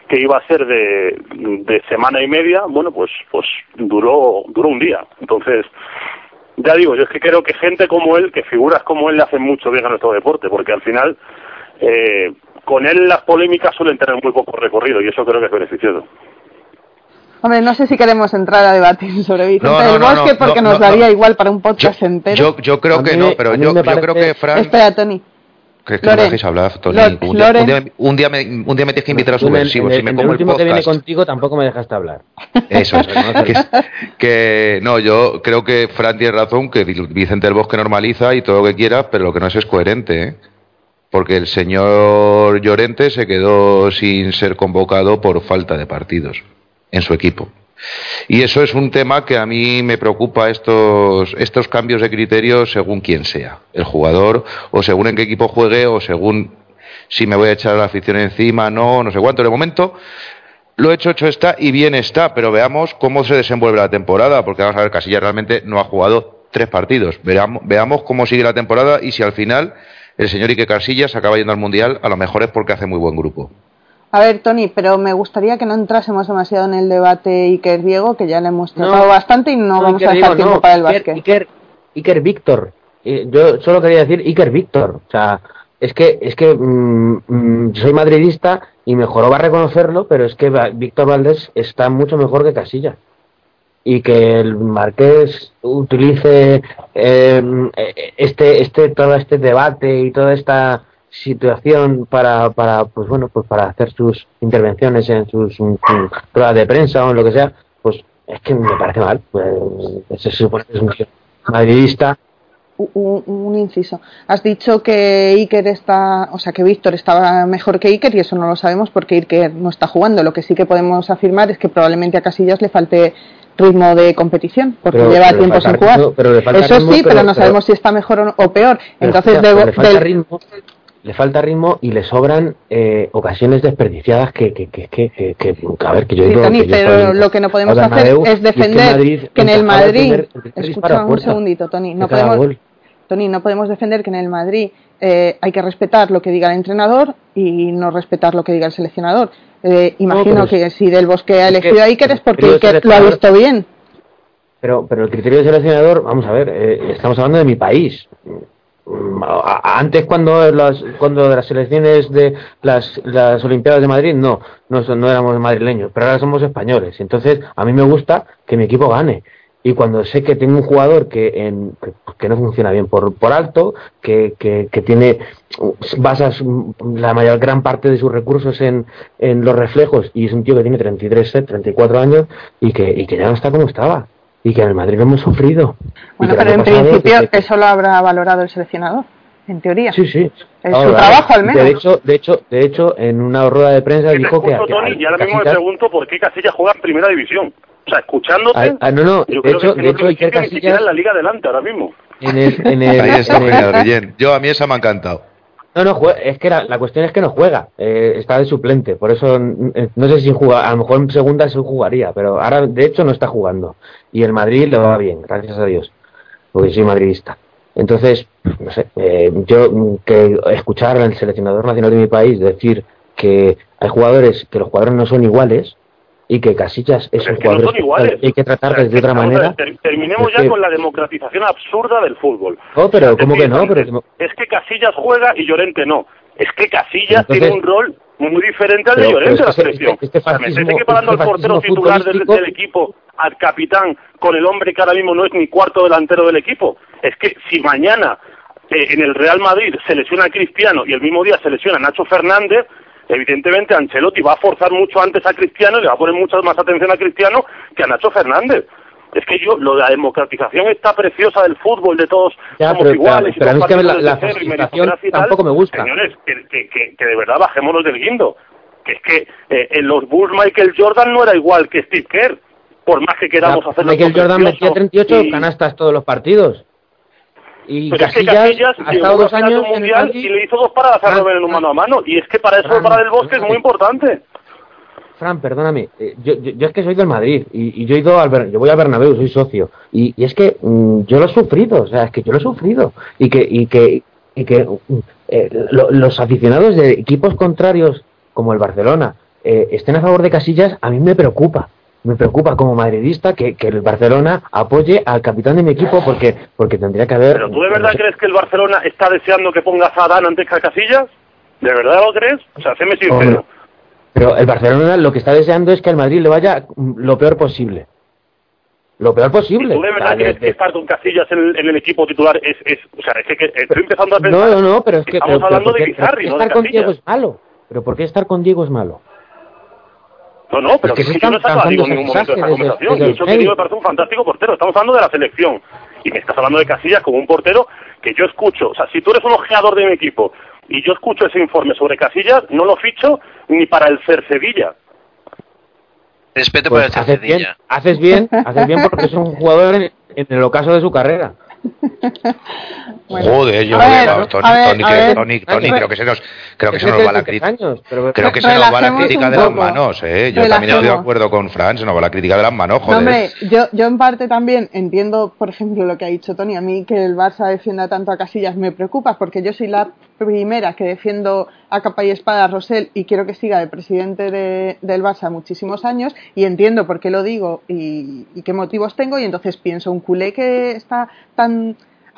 que iba a ser de, de semana y media, bueno, pues, pues duró, duró un día. Entonces, ya digo, yo es que creo que gente como él, que figuras como él le hacen mucho bien a nuestro deporte, porque al final, eh, con él las polémicas suelen tener muy poco recorrido y eso creo que es beneficioso. Hombre, no sé si queremos entrar a debatir sobre Vicente No, no, del Bosque no, porque no, nos no, daría no. igual para un podcast entero. Yo, yo creo A que mí no, pero yo, creo que Fran... Espera, Tony. Que, que no me Loren. dejéis hablar, Tony. Un, día, un, Loren. día, un, día me, un día me tienes que invitar a Tú en el- subversivo. en el, si me como el el último que viene podcast. contigo tampoco me dejaste hablar. Eso es. Reconocerlo. que, que no, yo creo que Fran tiene razón, que Vicente del Bosque normaliza y todo lo que quiera, pero lo que no es es coherente, ¿eh? Porque el señor Llorente se quedó sin ser convocado por falta de partidos en su equipo. Y eso es un tema que a mí me preocupa estos, estos cambios de criterios según quién sea, el jugador, o según en qué equipo juegue, o según si me voy a echar a la afición encima, no, no sé cuánto. De momento, lo hecho, hecho está y bien está, pero veamos cómo se desenvuelve la temporada, porque vamos a ver, Casillas realmente no ha jugado tres partidos. Veamos, veamos cómo sigue la temporada y si al final el señor Ike Casillas acaba yendo al Mundial, a lo mejor es porque hace muy buen grupo. A ver, Tony, pero me gustaría que no entrásemos demasiado en el debate Iker Diego, que ya le hemos No. tratado bastante y no, vamos Iker a dejar tiempo no. para el básquet. Iker, Iker Víctor. Eh, Yo solo quería decir Iker Víctor. O sea, es que, es que mm, mm, soy madridista y mejor va a reconocerlo, pero es que Víctor Valdés está mucho mejor que Casilla. Y que el Marqués utilice eh, este, este, todo este debate y toda esta situación para, para pues bueno pues para hacer sus intervenciones en sus pruebas de prensa o en lo que sea pues es que me parece mal pues se supone que es un madridista Un, un inciso. Has dicho que Iker está, o sea, que Víctor estaba mejor que Iker y eso no lo sabemos porque Iker no está jugando. Lo que sí que podemos afirmar es que probablemente a Casillas le falte ritmo de competición porque Pero- lleva pero tiempo sin jugar. ritmo, pero eso ritmo, sí, pero, no sabemos si está mejor o, o peor. Entonces, le falta del- ritmo le falta ritmo y le sobran eh, ocasiones desperdiciadas que, que, que, que, a ver que yo Sí, digo Tony, que yo pero estoy lo que no podemos hacer es defender que en el Madrid, primer- el primer disparo escucha un segundito, Tony, no podemos, gol. Tony, no podemos defender que en el Madrid eh, hay que respetar lo que diga el entrenador y no respetar lo que diga el seleccionador. Eh, imagino es- que si Del Bosque ha elegido a Iker es porque Iker lo ha visto bien. Pero, pero el criterio del seleccionador, vamos a ver, eh, estamos hablando de mi país. Mm, Antes cuando las cuando las selecciones de las, las Olimpiadas de Madrid no, no no éramos madrileños, pero ahora somos españoles. Entonces a mí me gusta que mi equipo gane. Y cuando sé que tengo un jugador que, en, que, no funciona bien por, por alto, que, que, que tiene basas mm, la mayor gran parte de sus recursos en, en los reflejos y es un tío que tiene 33, eh, 34 años y que, y que ya no está como estaba y que en el Madrid lo hemos sufrido. Bueno, que pero en principio desde que- eso lo habrá valorado el seleccionador, en teoría. Sí, sí. Es Ahora, su trabajo, al De menos. hecho, de hecho, de hecho, en una rueda de prensa Que dijo que, escucho, que Tony, al- y ahora mismo me Casillas- pregunto por qué Casillas juega en primera división. O sea, escuchándote, Ah, ah, no, no, yo de creo hecho, que, de no hecho, que Iker Casillas en la liga adelante ahora mismo. en el, en el, Ahí está, en el-. Yo a mí esa me ha encantado. No, no, es que la, cuestión es que no juega, eh, está de suplente, por eso eh, no sé si juega, a lo mejor en segunda se jugaría, pero ahora de hecho no está jugando. Y el Madrid le va bien, gracias a Dios, porque soy madridista. Entonces, no sé, eh, yo que escuchar al seleccionador nacional de mi país decir que hay jugadores, que los jugadores no son iguales y que Casillas es Pero un es que no jugador son iguales. hay que tratarles de otra manera. ter- terminemos ya que- con la democratización absurda del fútbol. No, pero ¿cómo decir, que no? Pero, Es que Casillas juega y Llorente no. Es que Casillas tiene un rol muy diferente al de Llorente la selección. Este, este fascismo, que parando este al portero titular del, del, equipo, al capitán, con el hombre que ahora mismo no es ni cuarto delantero del equipo. Es que si mañana eh, en el Real Madrid se lesiona a Cristiano y el mismo día se lesiona a Nacho Fernández, evidentemente Ancelotti va a forzar mucho antes a Cristiano y le va a poner mucha más atención a Cristiano que a Nacho Fernández. Es que yo, lo de la democratización está preciosa del fútbol, de todos somos iguales. Pero, y que la, tampoco me gusta. Señores, que, que, que, de verdad bajémonos del guindo. Que es que eh, en los Bulls Michael Jordan no era igual que Steve Kerr, por más que queramos hacer Michael Jordan metía 38 canastas todos los partidos. Y Pero Casillas, es que Casillas ha estado dos años en y le hizo dos paradas a Robert en un mano a mano. Y es que para eso el para del bosque es muy importante. Fran, perdóname, eh, yo, yo, es que soy del Madrid y, yo he ido al yo voy a Bernabéu, soy socio y, y es que mm, yo lo he sufrido, o sea, es que yo lo he sufrido y que y que y que mm, eh, los aficionados de equipos contrarios como el Barcelona eh, estén a favor de Casillas a mí me preocupa, me preocupa como madridista que, que, el Barcelona apoye al capitán de mi equipo porque porque tendría que haber. ¿Pero tú de verdad crees que el Barcelona está deseando que ponga a Adán antes que a Casillas? ¿De verdad lo crees? O sea, séme sincero. Pero el Barcelona lo que está deseando es que al Madrid le vaya lo peor posible. Lo peor posible. ¿Tú de verdad crees que estar con Casillas en el, equipo titular es, es, O sea, es que, estoy empezando a pensar... No, no, no, pero es que... Estamos hablando de Bizarri, ¿no? estar con Diego es malo. ¿Pero por qué estar con Diego es malo? No, no, pero es que, yo no estaba en ningún momento de esa conversación. Desde, desde yo que digo me parece un fantástico portero. Estamos hablando de la selección. Y me estás hablando de Casillas como un portero que yo escucho. O sea, si tú eres un ojeador de mi equipo y yo escucho ese informe sobre Casillas, no lo ficho ni para el Cercedilla. Respeto pues por el haces bien, haces bien, haces bien porque es un jugador en, en el ocaso de su carrera. Joder, yo ver, Tony, Tony, Tony, Tony, creo que se nos, creo que se nos va la crítica. Creo que se nos va la crítica de las manos, eh. Yo también estoy de acuerdo con Fran, se nos va la crítica de las manos, joder. hombre, yo, yo en parte también entiendo, por ejemplo, lo que ha dicho Tony, a mí que el Barça defienda tanto a Casillas me preocupa, porque yo soy la primera que defiendo a capa y espada a Rosell y quiero que siga de presidente de, del Barça muchísimos años y entiendo por qué lo digo y, y qué motivos tengo y entonces pienso, un culé que está tan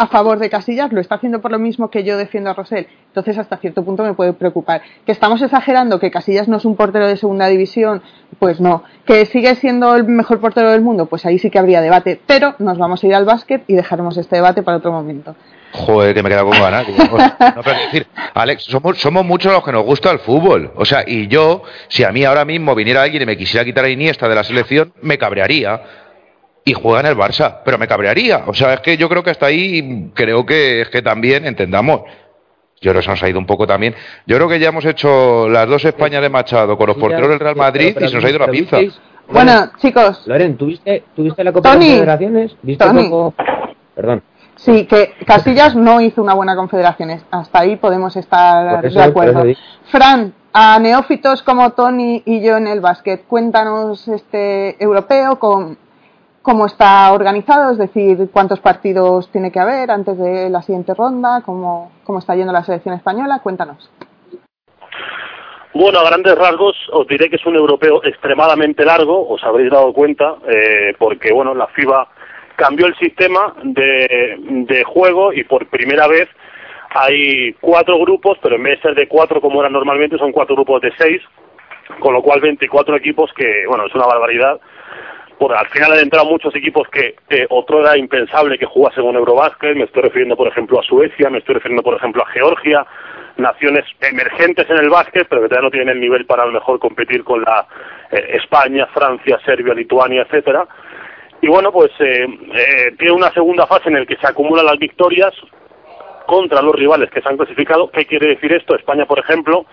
a favor de Casillas lo está haciendo por lo mismo que yo defiendo a Rosell. Entonces, hasta cierto punto me puede preocupar. ¿Que estamos exagerando que Casillas no es un portero de segunda división? Pues no. ¿Que sigue siendo el mejor portero del mundo? Pues ahí sí que habría debate. Pero nos vamos a ir al básquet y dejaremos este debate para otro momento. Joder, que me queda con ganas. No, pero decir, Alex, somos, somos muchos los que nos gusta el fútbol. O sea, y yo, si a mí ahora mismo viniera alguien y me quisiera quitar a Iniesta de la selección, me cabrearía y juega en el Barça, pero me cabrearía. O sea, es que yo creo que hasta ahí creo que es que también entendamos. Yo creo que se nos ha ido un poco también. Yo creo que ya hemos hecho las dos Españas de Machado con los porteros del Real Madrid y se nos ha ido la pinza. Bueno, chicos. Loren, ¿tuviste, ¿tuviste la Copa de Confederaciones? ¿Viste Tony. Perdón. Sí, que Castillas no hizo una buena confederaciones. Hasta ahí podemos estar de acuerdo. Fran, a neófitos como Tony y yo en el básquet, cuéntanos este europeo con cómo está organizado, es decir, cuántos partidos tiene que haber antes de la siguiente ronda, cómo, cómo está yendo la selección española. Cuéntanos. Bueno, a grandes rasgos os diré que es un europeo extremadamente largo, os habréis dado cuenta, eh, porque bueno, la FIBA cambió el sistema de, de juego y por primera vez hay cuatro grupos, pero en vez de ser de cuatro como era normalmente, son cuatro grupos de seis, con lo cual 24 equipos, que bueno, es una barbaridad al final han entrado muchos equipos que otro era impensable que jugasen un Eurobásquet, me estoy refiriendo por ejemplo a Suecia, me estoy refiriendo por ejemplo a Georgia, naciones emergentes en el básquet, pero que todavía no tienen el nivel para a mejor competir con la eh, España, Francia, Serbia, Lituania, etcétera. Y bueno, pues eh, eh, tiene una segunda fase en la que se acumulan las victorias contra los rivales que se han clasificado. ¿Qué quiere decir esto? España, por ejemplo,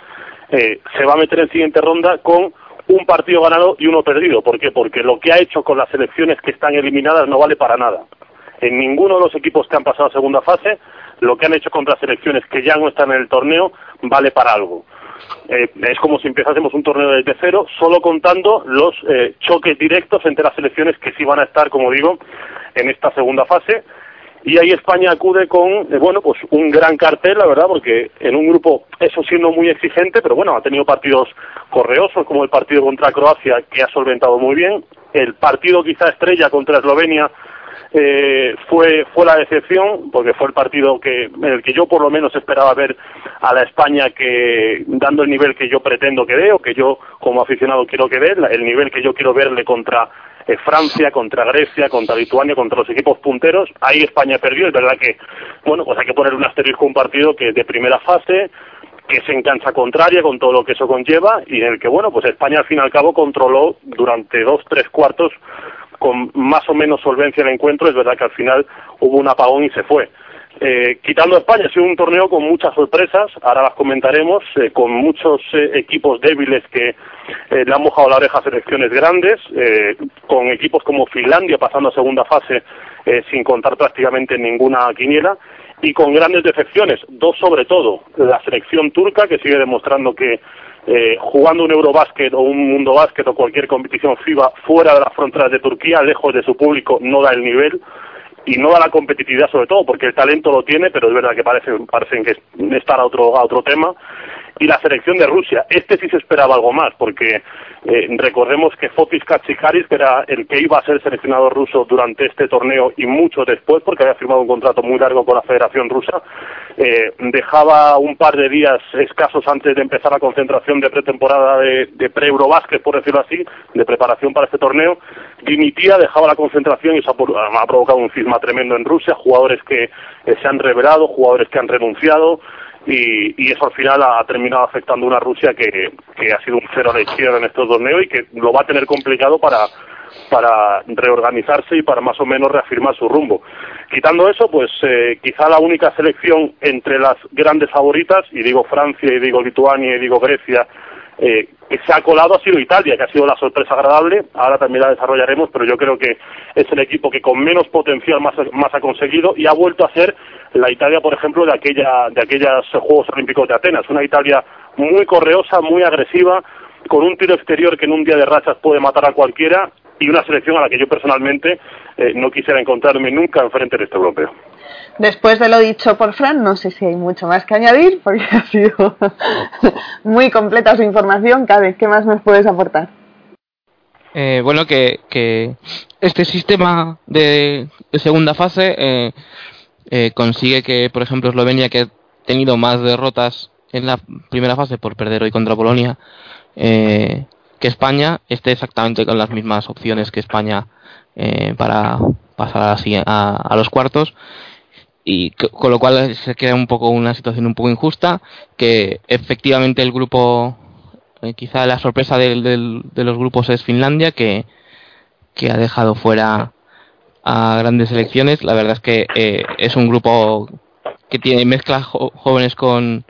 eh, se va a meter en siguiente ronda con un partido ganado y uno perdido. ¿Por qué? Porque lo que ha hecho con las selecciones que están eliminadas no vale para nada. En ninguno de los equipos que han pasado a segunda fase, lo que han hecho contra selecciones que ya no están en el torneo vale para algo. Eh, es como si empezásemos un torneo desde cero, solo contando los eh, choques directos entre las selecciones que sí van a estar, como digo, en esta segunda fase y ahí España acude con, eh, bueno, pues un gran cartel, la verdad, porque en un grupo, eso siendo muy exigente, pero bueno, ha tenido partidos correosos, como el partido contra Croacia, que ha solventado muy bien, el partido quizá estrella contra Eslovenia, eh, fue fue la decepción porque fue el partido que en el que yo por lo menos esperaba ver a la España que dando el nivel que yo pretendo que dé o que yo como aficionado quiero que dé el nivel que yo quiero verle contra Francia, contra Grecia, contra Lituania, contra los equipos punteros. Ahí España perdió. Es verdad que, bueno, pues hay que poner un asterisco un partido que de primera fase, que es en cancha contraria con todo lo que eso conlleva y en el que, bueno, pues España al fin y al cabo controló durante dos, tres cuartos con más o menos solvencia el encuentro. Es verdad que al final hubo un apagón y se fue. Eh, quitando España, ha sido un torneo con muchas sorpresas, ahora las comentaremos, eh, con muchos eh, equipos débiles que eh, le han mojado la oreja a selecciones grandes, con equipos como Finlandia pasando a segunda fase sin contar prácticamente ninguna quiniela, y con grandes decepciones, dos sobre todo, la selección turca que sigue demostrando que jugando un Eurobásquet o un Mundo Básquet o cualquier competición FIBA fuera de las fronteras de Turquía, lejos de su público, no da el nivel y no da la competitividad sobre todo porque el talento lo tiene pero es verdad que parece parecen que estar a otro a otro tema. Y la selección de Rusia este sí se esperaba algo más porque eh, recordemos que Fotis Katsikaris que era el que iba a ser seleccionado ruso durante este torneo y mucho después porque había firmado un contrato muy largo con la Federación Rusa eh, dejaba un par de días escasos antes de empezar la concentración de pretemporada de, de pre-Eurobásquet por decirlo así de preparación para este torneo dimitía dejaba la concentración y eso ha, ha provocado un cisma tremendo en Rusia, jugadores que eh, se han revelado, jugadores que han renunciado y, eso al final ha, terminado afectando una Rusia que, que ha sido un cero a la izquierda en estos torneos y que lo va a tener complicado para para reorganizarse y para más o menos reafirmar su rumbo. Quitando eso, pues eh, quizá la única selección entre las grandes favoritas, y digo Francia, y digo Lituania, y digo Grecia, eh, que se ha colado ha sido Italia, que ha sido la sorpresa agradable. Ahora también la desarrollaremos, pero yo creo que es el equipo que con menos potencial más, más ha conseguido y ha vuelto a ser la Italia, por ejemplo, de aquella de aquellos Juegos Olímpicos de Atenas. Una Italia muy correosa, muy agresiva, con un tiro exterior que en un día de rachas puede matar a cualquiera y una selección a la que yo personalmente eh, no quisiera encontrarme nunca enfrente de este europeo. Después de lo dicho por Fran, no sé si hay mucho más que añadir, porque ha sido muy completa su información. Cade, ¿qué más nos puedes aportar? Eh, bueno, que, que, este sistema de, segunda fase eh, eh, consigue que, por ejemplo, Eslovenia, que ha tenido más derrotas en la primera fase por perder hoy contra Polonia, que España esté exactamente con las mismas opciones que España para pasar a, a los cuartos y con lo cual se crea un poco una situación un poco injusta que efectivamente el grupo eh, quizá la sorpresa de, los grupos es Finlandia que, que ha dejado fuera a grandes selecciones. La verdad es que eh, es un grupo que tiene mezcla jóvenes con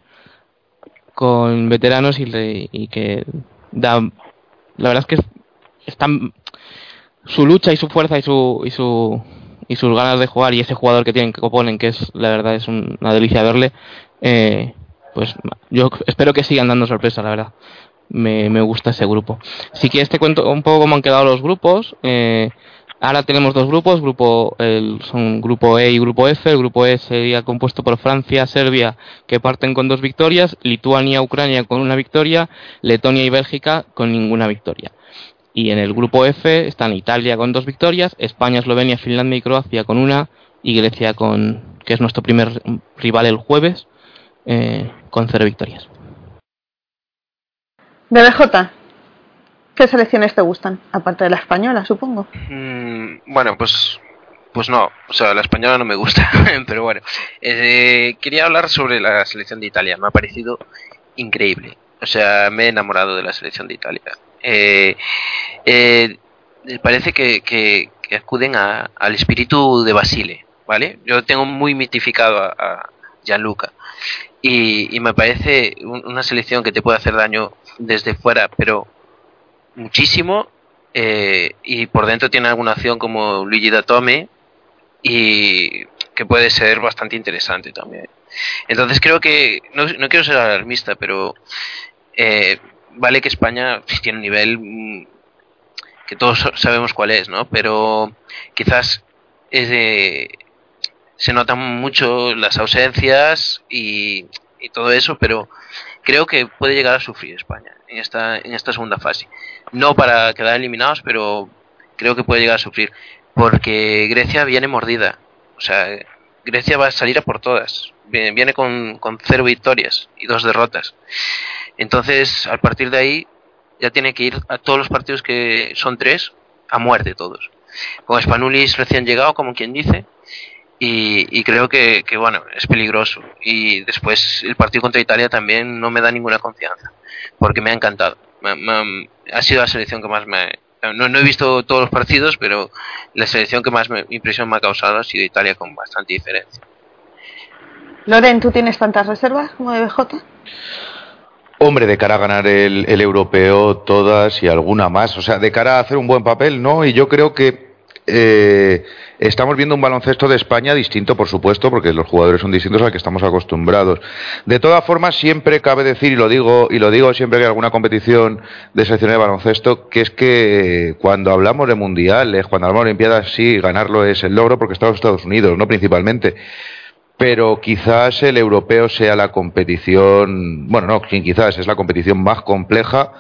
con veteranos y, y, que da la verdad es que están su lucha y su fuerza y su y su y sus ganas de jugar y ese jugador que tienen que oponen, que es la verdad es una delicia verle, eh, pues yo espero que sigan dando sorpresa, la verdad. Me, me gusta ese grupo. Si quieres te cuento un poco cómo han quedado los grupos. Eh, ahora tenemos dos grupos, grupo el, son grupo E y grupo F. El grupo E sería compuesto por Francia, Serbia, que parten con dos victorias, Lituania, Ucrania con una victoria, Letonia y Bélgica con ninguna victoria. Y en el grupo F están Italia con dos victorias, España, Eslovenia, Finlandia y Croacia con una, y Grecia con, que es nuestro primer rival el jueves, eh, con cero victorias. BBJ, ¿qué selecciones te gustan? Aparte de la española, supongo. Mm, bueno, pues pues no, o sea, la española no me gusta, pero bueno. Eh, quería hablar sobre la selección de Italia, me ha parecido increíble. O sea, me he enamorado de la selección de Italia eh, eh, parece que, que, acuden a, al espíritu de Basile, ¿vale? Yo tengo muy mitificado a, Gianluca y, me parece una selección que te puede hacer daño desde fuera, pero muchísimo. Eh, y por dentro tiene alguna acción como Luigi Datome y que puede ser bastante interesante también. Entonces creo que, no, no quiero ser alarmista, pero eh, vale que España tiene un nivel mm, que todos sabemos cuál es, ¿no? Pero quizás es de, se notan mucho las ausencias y, todo eso, pero creo que puede llegar a sufrir España en esta, en esta segunda fase. No para quedar eliminados, pero creo que puede llegar a sufrir. porque Grecia viene mordida. O sea, Grecia va a salir a por todas. Viene con, con cero victorias y dos derrotas. Entonces, a partir de ahí, ya tiene que ir a todos los partidos que son tres, a muerte todos. Con Spanulis recién llegado, como quien dice, y, creo que, bueno, es peligroso. Y después el partido contra Italia también no me da ninguna confianza, porque me ha encantado. ha sido la selección que más me... No, no he visto todos los partidos, pero la selección que más impresión me ha causado ha sido Italia con bastante diferencia. Loren, ¿tú tienes tantas reservas como de BJ? Hombre, de cara a ganar el, el, europeo, todas y alguna más. O sea, de cara a hacer un buen papel, ¿no? Y yo creo que eh, estamos viendo un baloncesto de España distinto, por supuesto, porque los jugadores son distintos al que estamos acostumbrados. De todas formas, siempre cabe decir, y lo digo, y lo digo siempre que hay alguna competición de selección de baloncesto, que es que cuando hablamos de mundiales, cuando hablamos de Olimpiadas, sí, ganarlo es el logro, porque estamos en Estados Unidos, no principalmente pero quizás el europeo sea la competición, bueno, no, quizás es la competición más compleja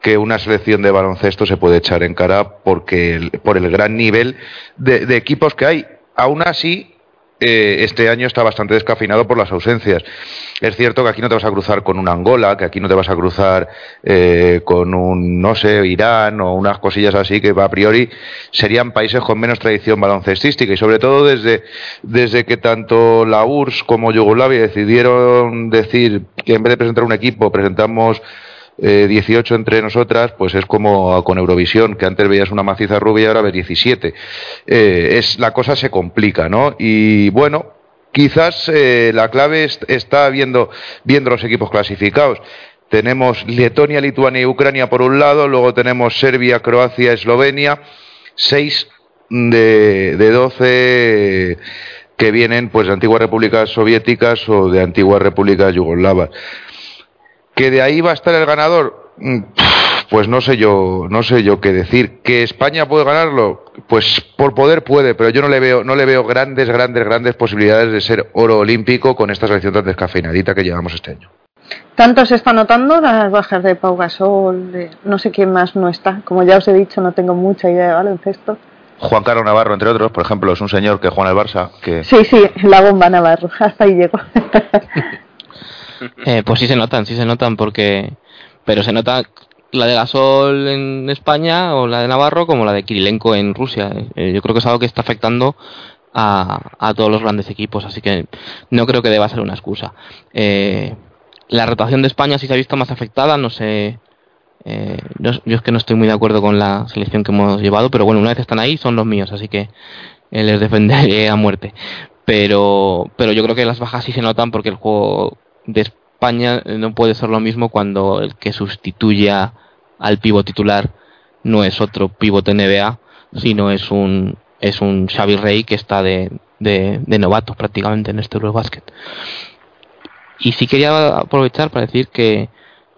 que una selección de baloncesto se puede echar en cara porque por el gran nivel de, equipos que hay. Aún así, eh, este año está bastante descafinado por las ausencias. Es cierto que aquí no te vas a cruzar con un Angola, que aquí no te vas a cruzar eh, con un, no sé, Irán o unas cosillas así que a priori serían países con menos tradición baloncestística y sobre todo desde, desde que tanto la URSS como Yugoslavia decidieron decir que en vez de presentar un equipo presentamos 18 eh, entre nosotras, pues es como con Eurovisión, que antes veías una maciza rubia y ahora ves 17. Eh, es, la cosa se complica, ¿no? Y bueno, quizás eh, la clave está viendo, viendo los equipos clasificados. Tenemos Letonia, Lituania y Ucrania por un lado, luego tenemos Serbia, Croacia, Eslovenia, seis de, de 12 que vienen pues de antiguas repúblicas soviéticas o de antiguas repúblicas yugoslavas. ¿Que de ahí va a estar el ganador? Mm, pues no sé yo, no sé yo qué decir. ¿Que España puede ganarlo? Pues por poder puede, pero yo no le veo, no le veo grandes, grandes, grandes posibilidades de ser oro olímpico con esta selección tan descafeinadita que llevamos este año. Tanto se está notando las bajas de Pau Gasol, de no sé quién más no está. Como ya os he dicho, no tengo mucha idea de baloncesto. Juan Carlos Navarro, entre otros, por ejemplo, es un señor que juega en el Barça. Que... Sí, sí, la bomba Navarro, hasta ahí llegó. Eh, pues sí se notan, sí se notan porque... Pero se nota la de Gasol en España o la de Navarro como la de Kirilenko en Rusia. Eh, yo creo que es algo que está afectando a, a, todos los grandes equipos, así que no creo que deba ser una excusa. Eh, la rotación de España sí se ha visto más afectada, no sé... yo, yo, es que no estoy muy de acuerdo con la selección que hemos llevado, pero bueno, una vez están ahí son los míos, así que les defenderé a muerte. Pero, pero yo creo que las bajas sí se notan porque el juego de España no puede ser lo mismo cuando el que sustituya al pivo titular no es otro pivote NBA, sino es un es un Xavi Rey que está de, de, novato prácticamente en este Eurobasket. Y sí quería aprovechar para decir que,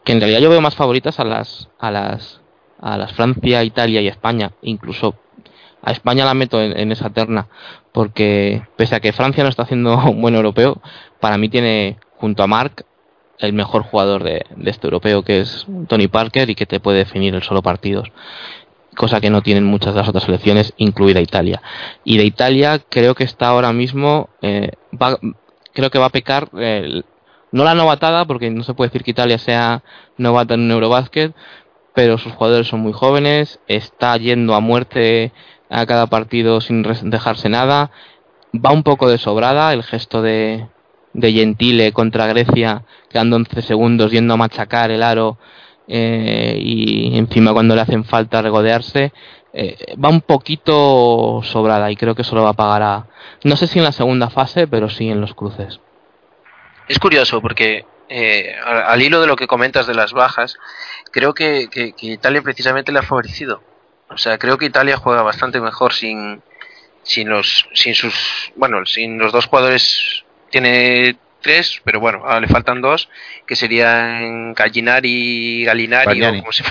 que en realidad yo veo más favoritas a las a las a las Francia, Italia y España, incluso a España la meto en, en, esa terna, porque pese a que Francia no está haciendo un buen europeo, para mí tiene junto a Mark, el mejor jugador de, este europeo, que es Tony Parker, y que te puede definir el solo partidos. Cosa que no tienen muchas de las otras selecciones, incluida Italia. Y de Italia creo que está ahora mismo, eh, creo que va a pecar, eh, no la novatada, porque no se puede decir que Italia sea novata en un Eurobasket, pero sus jugadores son muy jóvenes, está yendo a muerte a cada partido sin dejarse nada, va un poco de sobrada el gesto de, de Gentile contra Grecia, quedando 11 segundos yendo a machacar el aro eh, y encima cuando le hacen falta regodearse, eh, va un poquito sobrada y creo que eso lo va a pagar a, no sé si en la segunda fase, pero sí en los cruces. Es curioso porque eh, al, hilo de lo que comentas de las bajas, creo que, que, que, Italia precisamente le ha favorecido. O sea, creo que Italia juega bastante mejor sin, sin los, sin sus, bueno, sin los dos jugadores tiene tres, pero bueno, ahora le faltan dos, que serían Gallinari, Galinari, o como se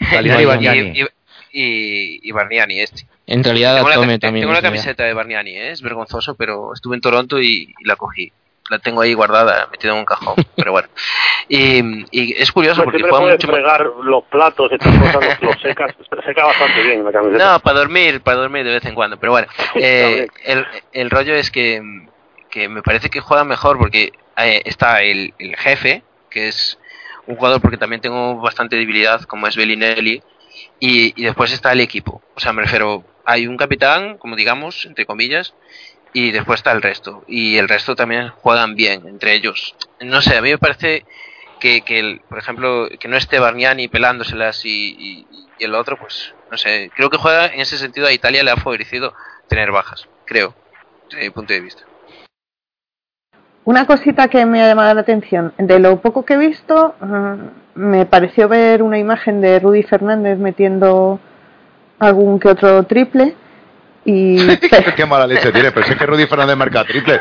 Galinari, y, y, Barniani, este. En realidad, tengo, la, tengo una camiseta de Barniani, ¿eh? es vergonzoso, pero estuve en Toronto y, la cogí. la tengo ahí guardada, metida en un cajón, pero bueno. Y, y es curioso Pues porque juega mucho... fregar los platos, estas cosas, los, los secas, se seca bastante bien la camiseta. No, para dormir, para dormir de vez en cuando, pero bueno, eh, el, el rollo es que, que me parece que juega mejor porque eh, está el, el jefe, que es un jugador porque también tengo bastante debilidad, como es Bellinelli, y, y después está el equipo. O sea, me refiero, hay un capitán, como digamos, entre comillas, y después está el resto. Y el resto también juegan bien entre ellos. No sé, a mí me parece que, que el- por ejemplo, que no esté Bargnani pelándoselas y, y- y el otro, pues, no sé, creo que juega en ese sentido a Italia le ha favorecido tener bajas, creo, desde mi punto de vista. Una cosita que me ha llamado la atención, de lo poco que he visto, eh, me pareció ver una imagen de Rudy Fernández metiendo algún que otro triple y Qué mala leche tiene, pero es que Rudy Fernández marca triple.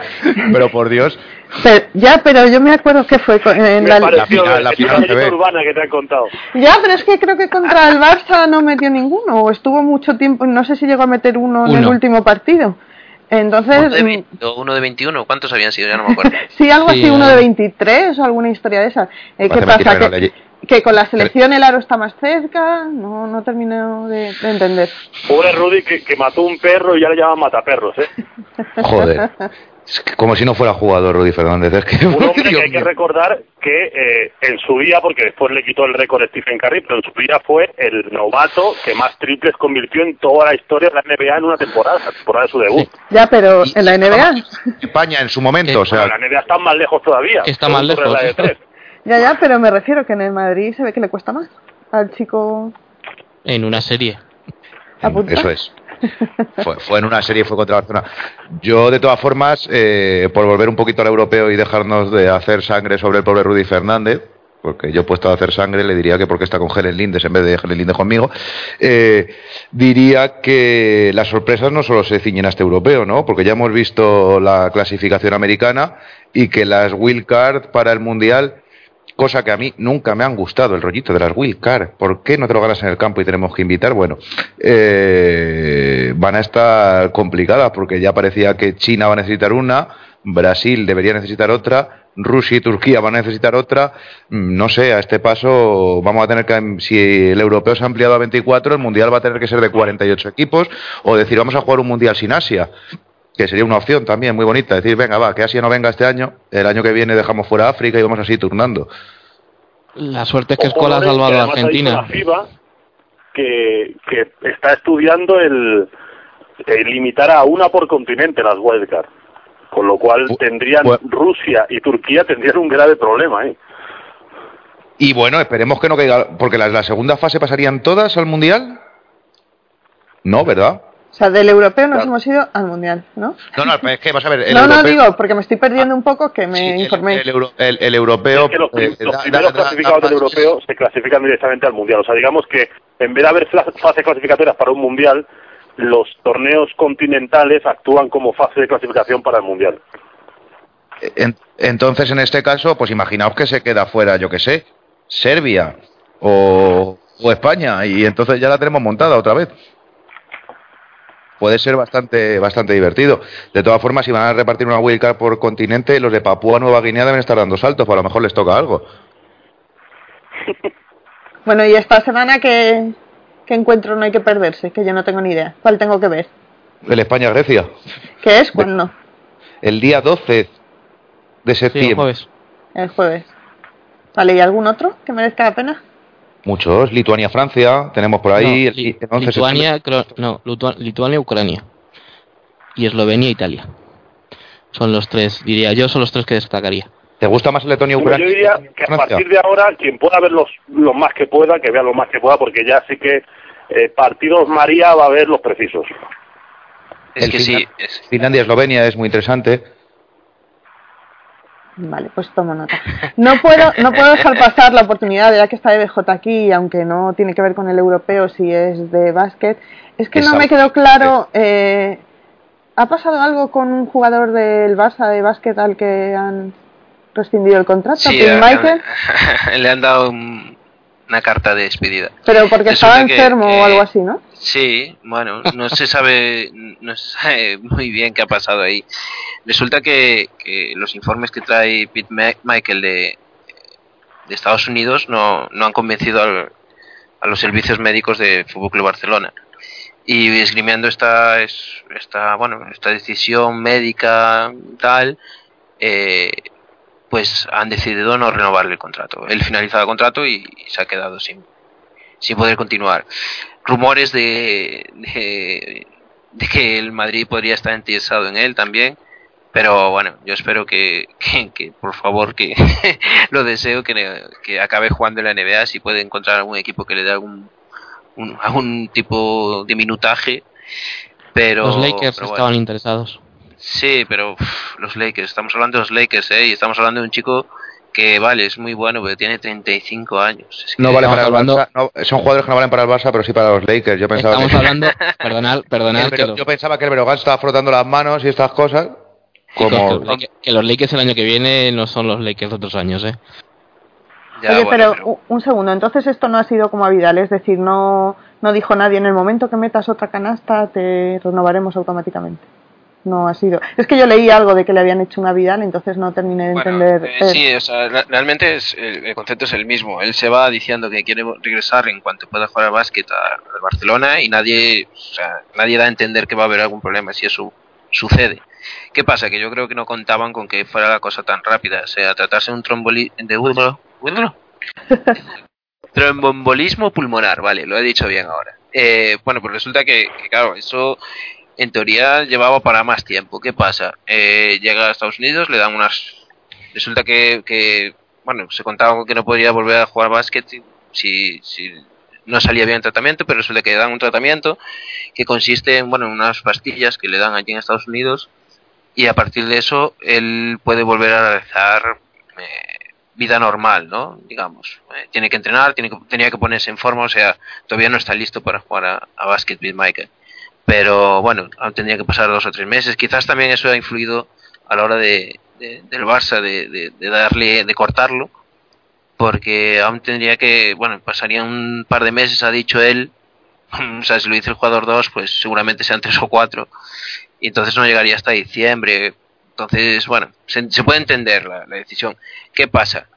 Pero por Dios, pero- ya, pero yo me acuerdo que fue con- en Me la, pareció final, la final ve. urbana que te han contado. ya, pero es que creo que contra el Barça no metió ninguno o estuvo mucho tiempo, no sé si llegó a meter uno, en el último partido. Entonces, Uno de, mm, 20 o uno de 21, ¿cuántos habían sido? Ya no me acuerdo. sí, algo Sí, así, uno eh. de 23 o alguna historia de esa. Eh, ¿Qué pasa? que no Que, le- que con la selección el aro está más cerca, no, no termino de, de entender. Pobre Rudy que, que mató un perro y ya le llaman mataperros, ¿eh? joder. Es que como si no fuera jugador Rudy Fernández. Es que, Un hombre que hay que recordar que eh, en su día, porque después le quitó el récord Stephen Curry, pero en su día fue el novato que más triples convirtió en toda la historia de la NBA en una temporada, la temporada de su debut. Ya, pero en la NBA, España en su momento, o sea, la NBA está más lejos todavía. Está más lejos. la de tres. ya, ya, pero me refiero que en el Madrid se ve que le cuesta más al chico En una serie. eso es. Fue, en una serie, fue contra Barcelona. Yo, de todas formas, eh, por volver un poquito al europeo y dejarnos de hacer sangre sobre el pobre Rudy Fernández, porque yo he puesto a hacer sangre, le diría que porque está con Helen Lindes en vez de Helen Lindes conmigo, eh, diría que las sorpresas no solo se ciñen a este europeo, ¿no? Porque ya hemos visto la clasificación americana y que las wild card para el Mundial cosa que a mí nunca me han gustado, el rollito de las wild card. ¿Por qué no te lo ganas en el campo y tenemos que invitar? Bueno, eh, van a estar complicadas porque ya parecía que China va a necesitar una, Brasil debería necesitar otra, Rusia y Turquía van a necesitar otra. Mm, No sé, a este paso vamos a tener que, si el europeo se ha ampliado a 24, el mundial va a tener que ser de 48 equipos o decir, vamos a jugar un mundial sin Asia que sería una opción también muy bonita, decir, venga, va, que Asia no venga este año, el año que viene dejamos fuera a África y vamos así turnando. La suerte es que Escola ha salvado a Argentina. la FIBA que, que está estudiando el, el limitar a una por continente las wildcard. Con lo cual Bu- tendrían Rusia y Turquía tendrían un grave problema. ¿eh? Y bueno, esperemos que no caiga, porque la, la segunda fase pasarían todas al Mundial. No, ¿verdad? O sea, del europeo nos Claro. hemos ido al mundial, ¿no? No, no, es que vas a ver. El no, no digo, porque me estoy perdiendo un poco, que me Sí, el- informéis. El, el- el europeo. Es que los, eh, los da- primeros da- da- clasificados da- del europeo se clasifican directamente al mundial. O sea, digamos que en vez de haber fases clasificatorias para un mundial, los torneos continentales actúan como fase de clasificación para el mundial. En- entonces, en este caso, pues imaginaos que se queda fuera, yo que sé, Serbia o, o España, y entonces ya la tenemos montada otra vez. Puede ser bastante, bastante divertido. De todas formas, si van a repartir una wildcard por continente, los de Papúa Nueva Guinea deben estar dando saltos, pues a lo mejor les toca algo. Bueno, y esta semana, ¿qué, qué encuentro no hay que perderse? Que yo no tengo ni idea. ¿Cuál tengo que ver? El España-Grecia, ¿Qué es? ¿Cuándo? el día 12 de Sí, el septiembre. jueves. El jueves. Vale, ¿y algún otro que merezca la pena? Muchos, Lituania-Francia, tenemos por ahí. No, el- Li- el 11 de Lituania, creo- no, Litua- Lituania, Ucrania. Y Eslovenia Italia. Son los tres, diría yo, son los tres que destacaría. ¿Te gusta más Letonia Ucrania? yo diría que a Francia? partir de ahora, quien pueda ver los, los más que pueda, que vea los más que pueda, porque ya sí que eh, partidos María va a ver los precisos. Es El que sí, es- Finlandia-Eslovenia es muy interesante. Vale, pues tomo nota. No puedo, no puedo dejar pasar la oportunidad, ya que está BJ aquí, aunque no tiene que ver con el europeo, si es de básquet. Es que no me quedó claro, eh, ¿ha pasado algo con un jugador del Barça de básquet al que han rescindido el contrato? sí, Phil le, han, le han dado un- una carta de despedida. Pero porque Resulta estaba enfermo que- o algo así, ¿no? Sí, bueno, no se sabe, no se sabe muy bien qué ha pasado ahí. Resulta que, que los informes que trae Pete Michael de, de Estados Unidos no, no han convencido al- a los servicios médicos de Fútbol Club Barcelona. Y esgrimiendo esta, es- esta, bueno, esta decisión médica tal, eh, pues han decidido no renovarle el contrato. Él finalizado el contrato y, y se ha quedado sin, sin poder continuar. Rumores de, de, de que el Madrid podría estar interesado en él también. Pero bueno, yo espero que, que, que, por favor, que lo deseo, que, que acabe jugando en la NBA si puede encontrar algún equipo que le dé algún, un- algún tipo de minutaje. Pero, Los Lakers pero bueno. estaban interesados. Sí, pero uf, los Lakers, estamos hablando de los Lakers, ¿eh? Y estamos hablando de un chico que, vale, es muy bueno, pero tiene 35 años. Es que- No vale para el Barça, no, son jugadores que no valen para el Barça, pero sí para los Lakers. Yo pensaba Estamos que, hablando, perdonad, perdonad yo pensaba que el Breogán estaba frotando las manos y estas cosas. chicos, Como, que los Lakers- que los Lakers el año que viene no son los Lakers de otros años, ¿eh? Ya, Oye, bueno, pero un segundo, entonces esto no ha sido como a Vidal, es decir, no, no dijo nadie en el momento que metas otra canasta te renovaremos automáticamente. No ha sido. Es que yo leí algo de que le habían hecho una Vidal, entonces no terminé de Bueno, entender. eh, sí, o sea, re- realmente es, el, concepto es el mismo. Él se va diciendo que quiere regresar en cuanto pueda jugar al básquet al Barcelona y nadie, o sea, nadie da a entender que va a haber algún problema si eso sucede. ¿Qué pasa? Que yo creo que no contaban con que fuera la cosa tan rápida. O sea, tratarse de un tromboli de. Trombombolismo pulmonar, vale, lo he dicho bien ahora. Eh, bueno, pues resulta que, que, claro, eso en teoría llevaba para más tiempo. ¿Qué pasa? Eh, llega a Estados Unidos, le dan unas... Resulta que, que, bueno, se contaba con que no podría volver a jugar básquet si, no salía bien el tratamiento, pero resulta que le dan un tratamiento que consiste en, bueno, en unas pastillas que le dan allí en Estados Unidos y a partir de eso él puede volver a realizar eh, vida normal, ¿no? Digamos, Eh, tiene que entrenar, tiene que, tenía que ponerse en forma, o sea, todavía no está listo para jugar a, a básquet Michael. Pero bueno, aún tendría que pasar dos o tres meses. Quizás también eso ha influido a la hora de, de- del Barça de, de- de darle, de cortarlo, porque aún tendría que, bueno, pasaría un par de meses, ha dicho él. O sea, si lo dice el jugador 2, pues seguramente sean tres o cuatro. Y entonces no llegaría hasta diciembre. Entonces, bueno, se, puede entender la, la decisión. ¿Qué pasa?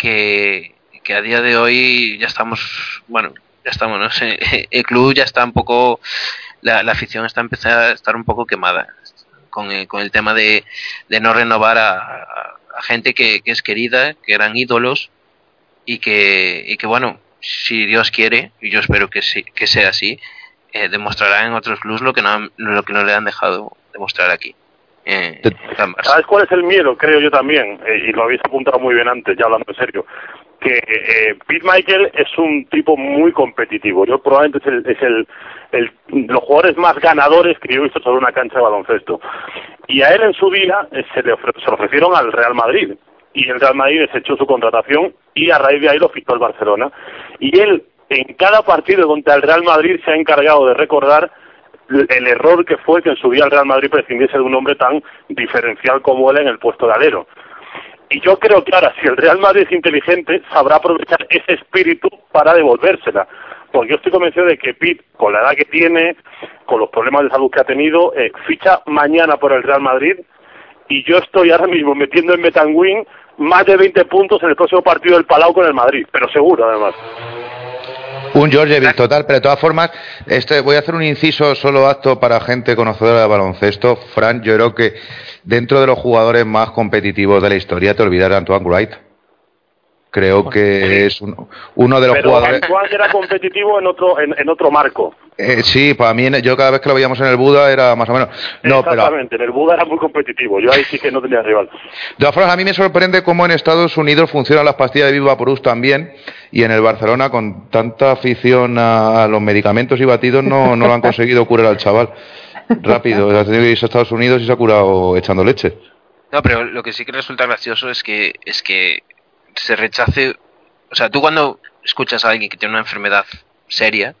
Que, que a día de hoy ya estamos, bueno, ya estamos, no el club ya está un poco, la, la afición está empezando a estar un poco quemada con el, con el tema de, de no renovar a, a- a gente que, que es querida, que eran ídolos y que, y que bueno, si Dios quiere, y yo espero que, sí, que sea así, eh, demostrará en otros clubs lo que no, han- lo que no le han dejado demostrar aquí. Eh. ¿Sabes cuál es el miedo? Creo yo también, eh, y lo habéis apuntado muy bien antes, ya hablando en serio, que eh, Pete Michael es un tipo muy competitivo. Yo probablemente es el, es el, el- los jugadores más ganadores que yo he visto sobre una cancha de baloncesto. Y a él en su día eh, se le ofre- se lo ofrecieron al Real Madrid. Y el Real Madrid desechó su contratación y a raíz de ahí lo fichó el Barcelona. Y él en cada partido contra el Real Madrid se ha encargado de recordar el error que fue que en su día el Real Madrid prescindiese de un hombre tan diferencial como él en el puesto de alero. Y yo creo que ahora, si el Real Madrid es inteligente, sabrá aprovechar ese espíritu para devolvérsela. Porque yo estoy convencido de que Pitt, con la edad que tiene, con los problemas de salud que ha tenido, eh, ficha mañana por el Real Madrid. Y yo estoy ahora mismo metiendo en Metanwin más de 20 puntos en el próximo partido del Palau con el Madrid. Pero seguro, además. Un Georgievich total, pero de todas formas, este, voy a hacer un inciso solo apto para gente conocedora de baloncesto. Fran, yo creo que dentro de los jugadores más competitivos de la historia te olvidas de Antoine Wright. Creo que es un- uno de los Pero jugadores. Antoine era competitivo en otro, en, en otro marco. Eh, sí, para mí, yo cada vez que lo veíamos en el Buda era más o menos. No, pero Exactamente, en el Buda era muy competitivo. Yo ahí sí que no tenía rival. De todas formas, a mí me sorprende cómo en Estados Unidos funcionan las pastillas de Viva Porus también y en el Barcelona con tanta afición a, a los medicamentos y batidos no, no lo han conseguido curar al chaval rápido. Ha tenido que irse a Estados Unidos y se ha curado echando leche. No, pero lo que sí que resulta gracioso es que es que se rechace, o sea, tú cuando escuchas a alguien que tiene una enfermedad seria,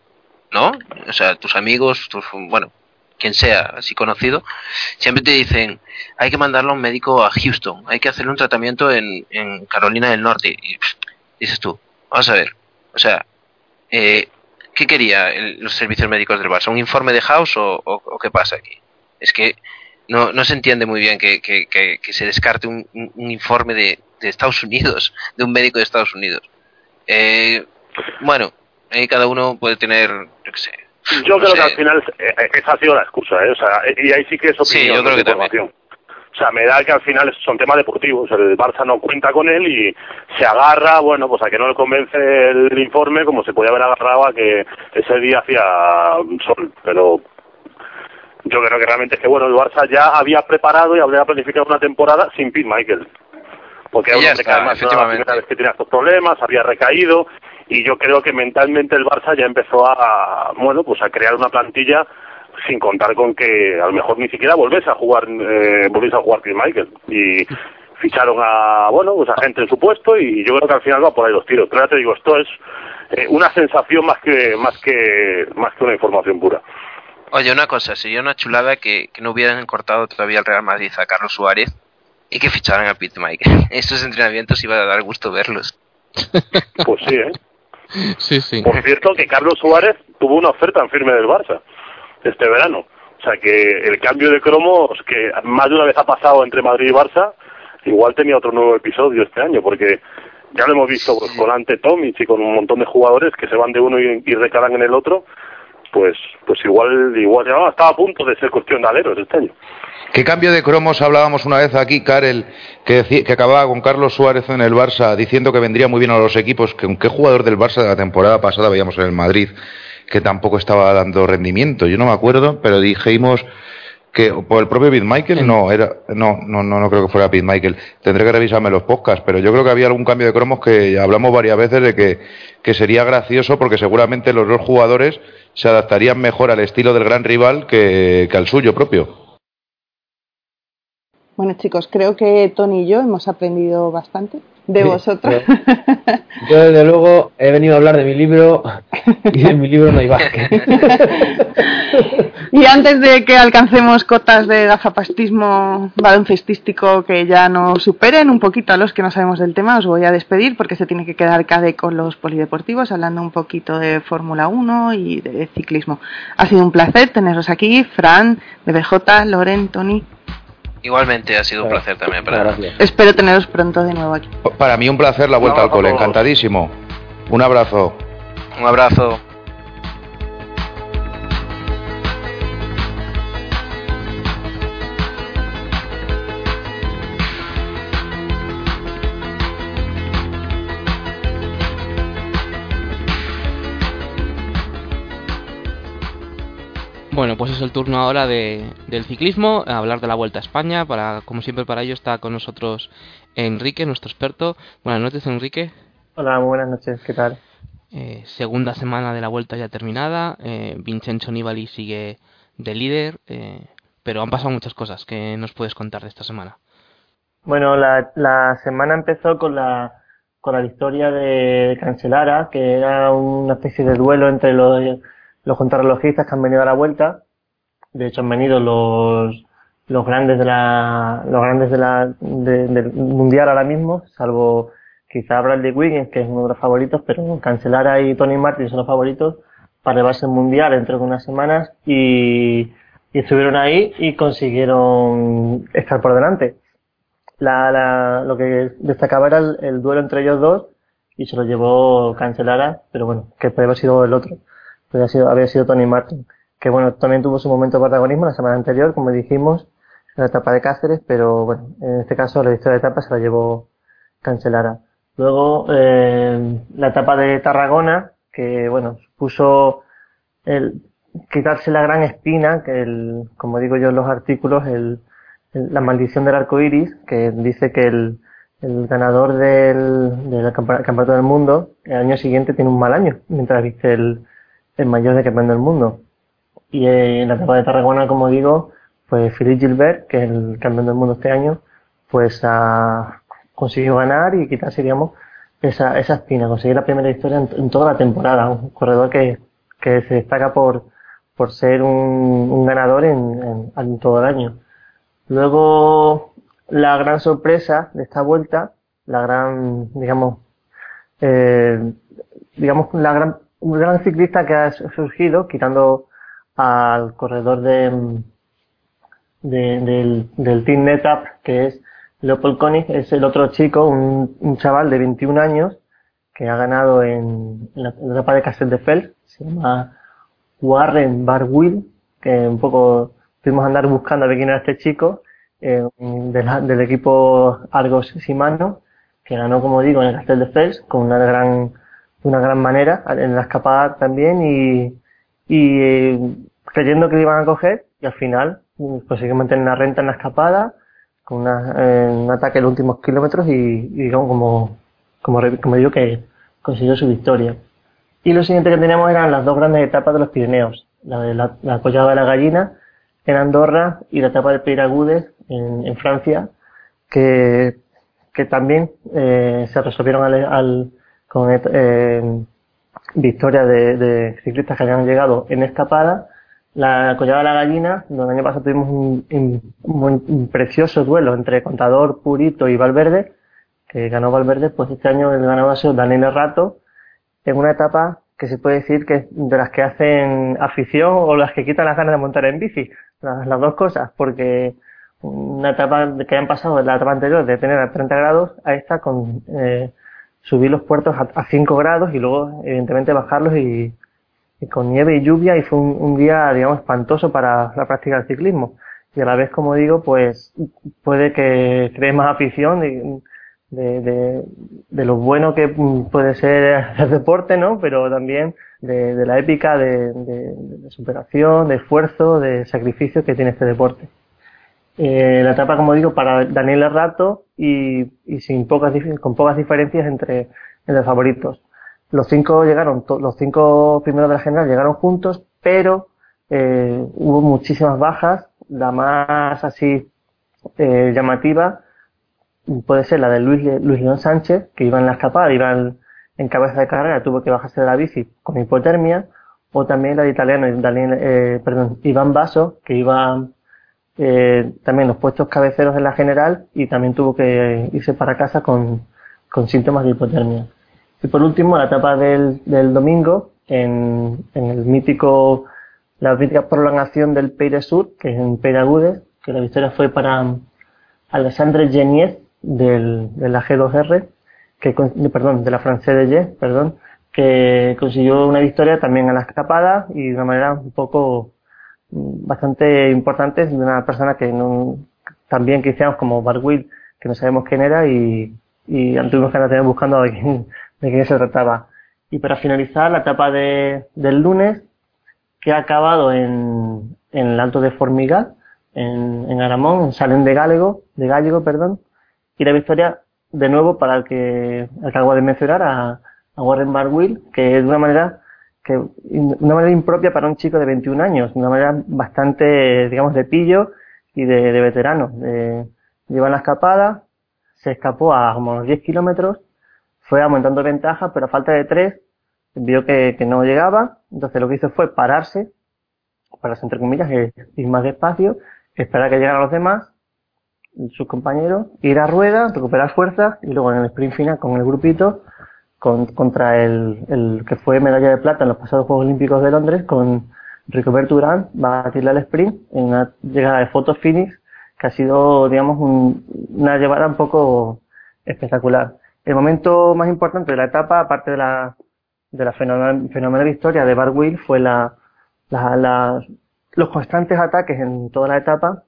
¿no? O sea, tus amigos, tus, bueno, quien sea así conocido, siempre te dicen, hay que mandarlo a un médico a Houston, hay que hacerle un tratamiento en, en Carolina del Norte. Y dices tú, vamos a ver, O sea, eh, ¿qué quería los servicios médicos del Barça? ¿Un informe de House o, qué pasa aquí? Es que no, no se entiende muy bien que, que- que- se descarte un- un informe de, de Estados Unidos, de un médico de Estados Unidos. Eh, bueno, ahí cada uno puede tener, yo qué sé. Yo no creo sé. que al final eh, eh, esa ha sido la excusa, ¿eh? O sea, eh, y ahí sí que es opinión, Sí, yo creo que también. información. O sea, me da que al final son temas deportivos. El Barça no cuenta con él y se agarra, bueno, pues a que no le convence el informe, como se podía haber agarrado a que ese día hacía sol. Pero yo creo que realmente es que, bueno, el Barça ya había preparado y había planificado una temporada sin Pete Michael. Porque era un hombre que está, además no era la efectivamente. primera vez que tenía estos problemas, había recaído y yo creo que mentalmente el Barça ya empezó a, bueno, pues a crear una plantilla sin contar con que a lo mejor ni siquiera volviese a jugar, eh, volviese a jugar Chris Michael y ficharon a, bueno, pues a gente en su puesto y yo creo que al final va por ahí los tiros. Pero ya te digo, esto es eh, una sensación más que, más que, más que una información pura. Oye, una cosa, sería una chulada que, que no hubieran cortado todavía el Real Madrid a Carlos Suárez y que ficharan a Pete Mike. Estos entrenamientos iba a dar gusto verlos. Pues sí, ¿eh? Sí, sí. Por cierto, que Carlos Suárez tuvo una oferta en firme del Barça este verano. O sea que el cambio de cromos, que más de una vez ha pasado entre Madrid y Barça, igual tenía otro nuevo episodio este año, porque ya lo hemos visto pues, con Ante Tomic y con un montón de jugadores que se van de uno y, y recalan en el otro, pues pues igual igual ya estaba a punto de ser cuestión de aleros este año. ¿Qué cambio de cromos hablábamos una vez aquí, Karel, que, que acababa con Carlos Suárez en el Barça diciendo que vendría muy bien a los equipos? Que, ¿Qué jugador del Barça de la temporada pasada veíamos en el Madrid que tampoco estaba dando rendimiento? Yo no me acuerdo, pero dijimos que por el propio Pete Michael no era no no no no creo que fuera Pete Michael tendré que revisarme los podcasts pero yo creo que había algún cambio de cromos que hablamos varias veces de que, que sería gracioso porque seguramente los dos jugadores se adaptarían mejor al estilo del gran rival que, que al suyo propio Bueno, chicos, creo que Tony y yo hemos aprendido bastante de Sí, vosotros. Yo, desde luego, he venido a hablar de mi libro y en mi libro no hay básquet. y antes de que alcancemos cotas de gafapastismo baloncestístico que ya nos superen un poquito a los que no sabemos del tema, os voy a despedir porque se tiene que quedar Cade con los polideportivos hablando un poquito de Fórmula 1 y de ciclismo. Ha sido un placer teneros aquí, Fran, BBJ, Loren, Tony. Igualmente ha sido un placer también para Gracias. Espero teneros pronto de nuevo aquí. Para mí un placer la vuelta No, al cole, encantadísimo. Un abrazo. Un abrazo. Bueno, pues es el turno ahora de, del ciclismo, a hablar de la Vuelta a España. Para, como siempre, para ello está con nosotros Enrique, nuestro experto. Buenas noches, Enrique. Hola, buenas noches, ¿qué tal? Eh, segunda semana de la Vuelta ya terminada. Eh, Vincenzo Nibali sigue de líder, eh, pero han pasado muchas cosas. ¿Qué nos puedes contar de esta semana? Bueno, la, la semana empezó con la, con la victoria de Cancelara, que era una especie de duelo entre los, los contrarrelojistas que han venido a la vuelta. De hecho, han venido los, los grandes de la, los grandes de la, de- del mundial ahora mismo, salvo quizá Bradley Wiggins, que es uno de los favoritos, pero Cancelara y Tony Martin son los favoritos para llevarse el mundial dentro de unas semanas y, y estuvieron ahí y consiguieron estar por delante. La, la, lo que destacaba era el, el duelo entre ellos dos y se lo llevó Cancelara, pero bueno, que puede haber sido el otro, había sido Tony Martin, que bueno, también tuvo su momento de protagonismo la semana anterior, como dijimos, en la etapa de Cáceres, pero bueno, en este caso la victoria de etapa se la llevó Cancelara. Luego, eh, la etapa de Tarragona, que bueno, puso el quitarse la gran espina, que el, como digo yo en los artículos, el, la maldición del arco iris, que dice que el, el ganador del, del campe- campeonato del mundo el año siguiente tiene un mal año, mientras viste el, el mayor de campeón del mundo. Y eh, en la etapa de Tarragona, como digo, pues Philippe Gilbert, que es el campeón del mundo este año, pues ha conseguido ganar y quitarse, digamos, esa, esa espina, conseguir la primera victoria en, en toda la temporada. Un corredor que, que se destaca por, por ser un, un ganador en, en, en todo el año. Luego, la gran sorpresa de esta vuelta, la gran, digamos, eh, digamos, la gran, un gran ciclista que ha surgido, quitando al corredor de, de- del, Team NetApp, que es Leopold Koenig, es el otro chico, un, un chaval de 21 años, que ha ganado en, la, etapa de Castel de Fels, se llama Warren Barwill, que un poco tuvimos a andar buscando a ver quién era este chico, eh, de la- del equipo Argos Shimano, que ganó, como digo, en el Castel de Fels con una gran, de una gran manera, en la escapada también, y, y eh, creyendo que le iban a coger, y al final mm, consiguió mantener una renta en la escapada, con una, eh, un ataque en los últimos kilómetros y, y digamos como, como, como digo que consiguió su victoria. Y lo siguiente que teníamos eran las dos grandes etapas de los Pirineos, la de la, la Collada de la Gallina en Andorra y la etapa de Peiragudes en, en Francia, que, que también eh, se resolvieron al, al- con eh, victoria de, de ciclistas que habían llegado en escapada. La Collada de la Gallina, donde el año pasado tuvimos un, precioso duelo entre Contador, Purito y Valverde, que ganó Valverde, pues este año el ganador ha Daniel Rato, en una etapa que se puede decir que es de las que hacen afición o las que quitan las ganas de montar en bici, las, dos cosas, porque una etapa que han pasado de la etapa anterior de tener a 30 grados a esta con eh, subir los puertos a, a 5 grados y luego evidentemente bajarlos y, con nieve y lluvia y fue un, día digamos espantoso para la práctica del ciclismo. Y a la vez como digo pues puede que cree más afición de, de, lo bueno que puede ser el deporte no pero también de, la épica de superación de esfuerzo de sacrificio que tiene este deporte eh, la etapa, como digo, para Daniel Rato y, sin pocas, con pocas diferencias entre, entre favoritos. Los cinco llegaron, los cinco primeros de la general llegaron juntos, pero eh, hubo muchísimas bajas. La más así eh, llamativa puede ser la de Luis, Luis León Sánchez, que iba en la escapada, iba en, en cabeza de carrera, tuvo que bajarse de la bici con hipotermia, o también la de italiano, Daniel, eh, perdón, Iván Basso, que iba eh, también los puestos cabeceros de la general y también tuvo que irse para casa con, con síntomas de hipotermia. Y por último, la etapa del, del domingo, en, en el mítico, la mítica prolongación del Peire Sur, que es en Peiragudes, que la victoria fue para Alexandre Geniez del, de la G2R, que, perdón, de la Francés de G, perdón, que consiguió una victoria también a la escapada y de una manera un poco bastante importante de una persona que no, también hicimos como Barwill, que no sabemos quién era y, y tuvimos que andar también buscando de quién, de quién se trataba. Y para finalizar, la etapa de, del lunes, que ha acabado en, en el Alto de Formigal, en, en Aramón, en Salén de Gallego, de Gallego, perdón, y la victoria de nuevo para el que, el que acabo de mencionar, a, a Warren Barwill, que de una manera que una manera impropia para un chico de 21 años, una manera bastante, digamos, de pillo y de, veterano. En la escapada, se escapó a como unos 10 kilómetros, fue aumentando ventaja, pero a falta de 3 vio que, que no llegaba, entonces lo que hizo fue pararse, pararse entre comillas, eh, ir más despacio, esperar a que llegaran los demás, sus compañeros, ir a rueda, recuperar fuerzas y luego en el sprint final con el grupito con- contra el, el que fue medalla de plata en los pasados Juegos Olímpicos de Londres con Ricobert Durán va a batirle al sprint en una llegada de foto finish que ha sido digamos un- una llevada un poco espectacular. El momento más importante de la etapa aparte de la de la fenomenal, fenomenal victoria de Barwill fue la, los constantes ataques en toda la etapa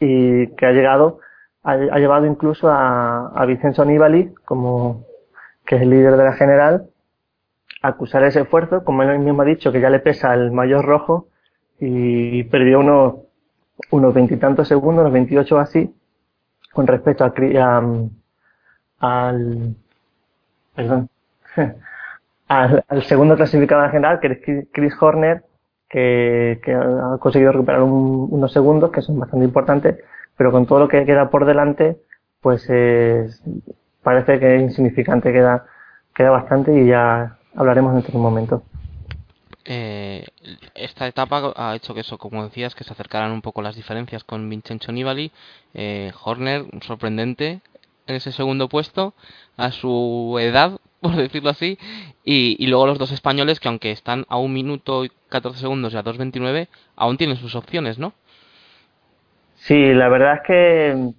y que ha llegado ha, ha llevado incluso a, a Vincenzo Nibali como que es el líder de la general acusar ese esfuerzo como él mismo ha dicho que ya le pesa el mayor rojo y perdió unos unos veintitantos segundos unos 28 así con respecto a, al perdón al, segundo clasificado en general que es Chris- Horner que, ha conseguido recuperar un- unos segundos que son bastante importantes, pero con todo lo que queda por delante, pues es- parece que es insignificante, queda, queda bastante y ya hablaremos dentro de un momento. Eh, esta etapa ha hecho que eso, como decías, que se acercaran un poco las diferencias con Vincenzo Nibali. Eh, Horner, sorprendente en ese segundo puesto. A su edad, por decirlo así, y, y, luego los dos españoles que aunque están a un minuto y 14 segundos y a 2.29, aún tienen sus opciones, ¿no? Sí, la verdad es que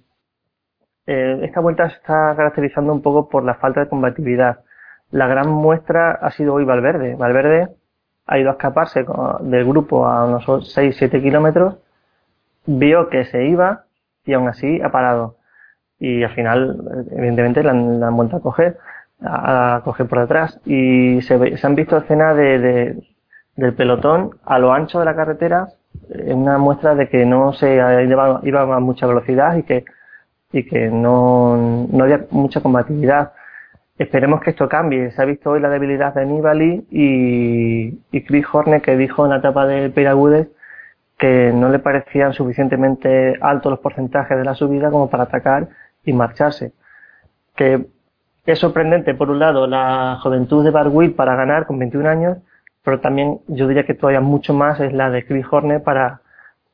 eh, esta vuelta se está caracterizando un poco por la falta de combatividad. La gran muestra ha sido hoy Valverde. Valverde ha ido a escaparse del grupo a unos 6-7 kilómetros, vio que se iba y aún así ha parado. Y al final, evidentemente, la, han vuelto a coger, a, coger por detrás. Y se, se han visto escenas de, del pelotón a lo ancho de la carretera, en una muestra de que no se iba, iba a mucha velocidad y que, y que no, no había mucha combatividad. Esperemos que esto cambie. Se ha visto hoy la debilidad de Nibali y, y Chris Horner que dijo en la etapa de Piragudes que no le parecían suficientemente altos los porcentajes de la subida como para atacar y marcharse. Que es sorprendente, por un lado, la juventud de Barwill para ganar con 21 años, pero también yo diría que todavía mucho más es la de Chris Horner para,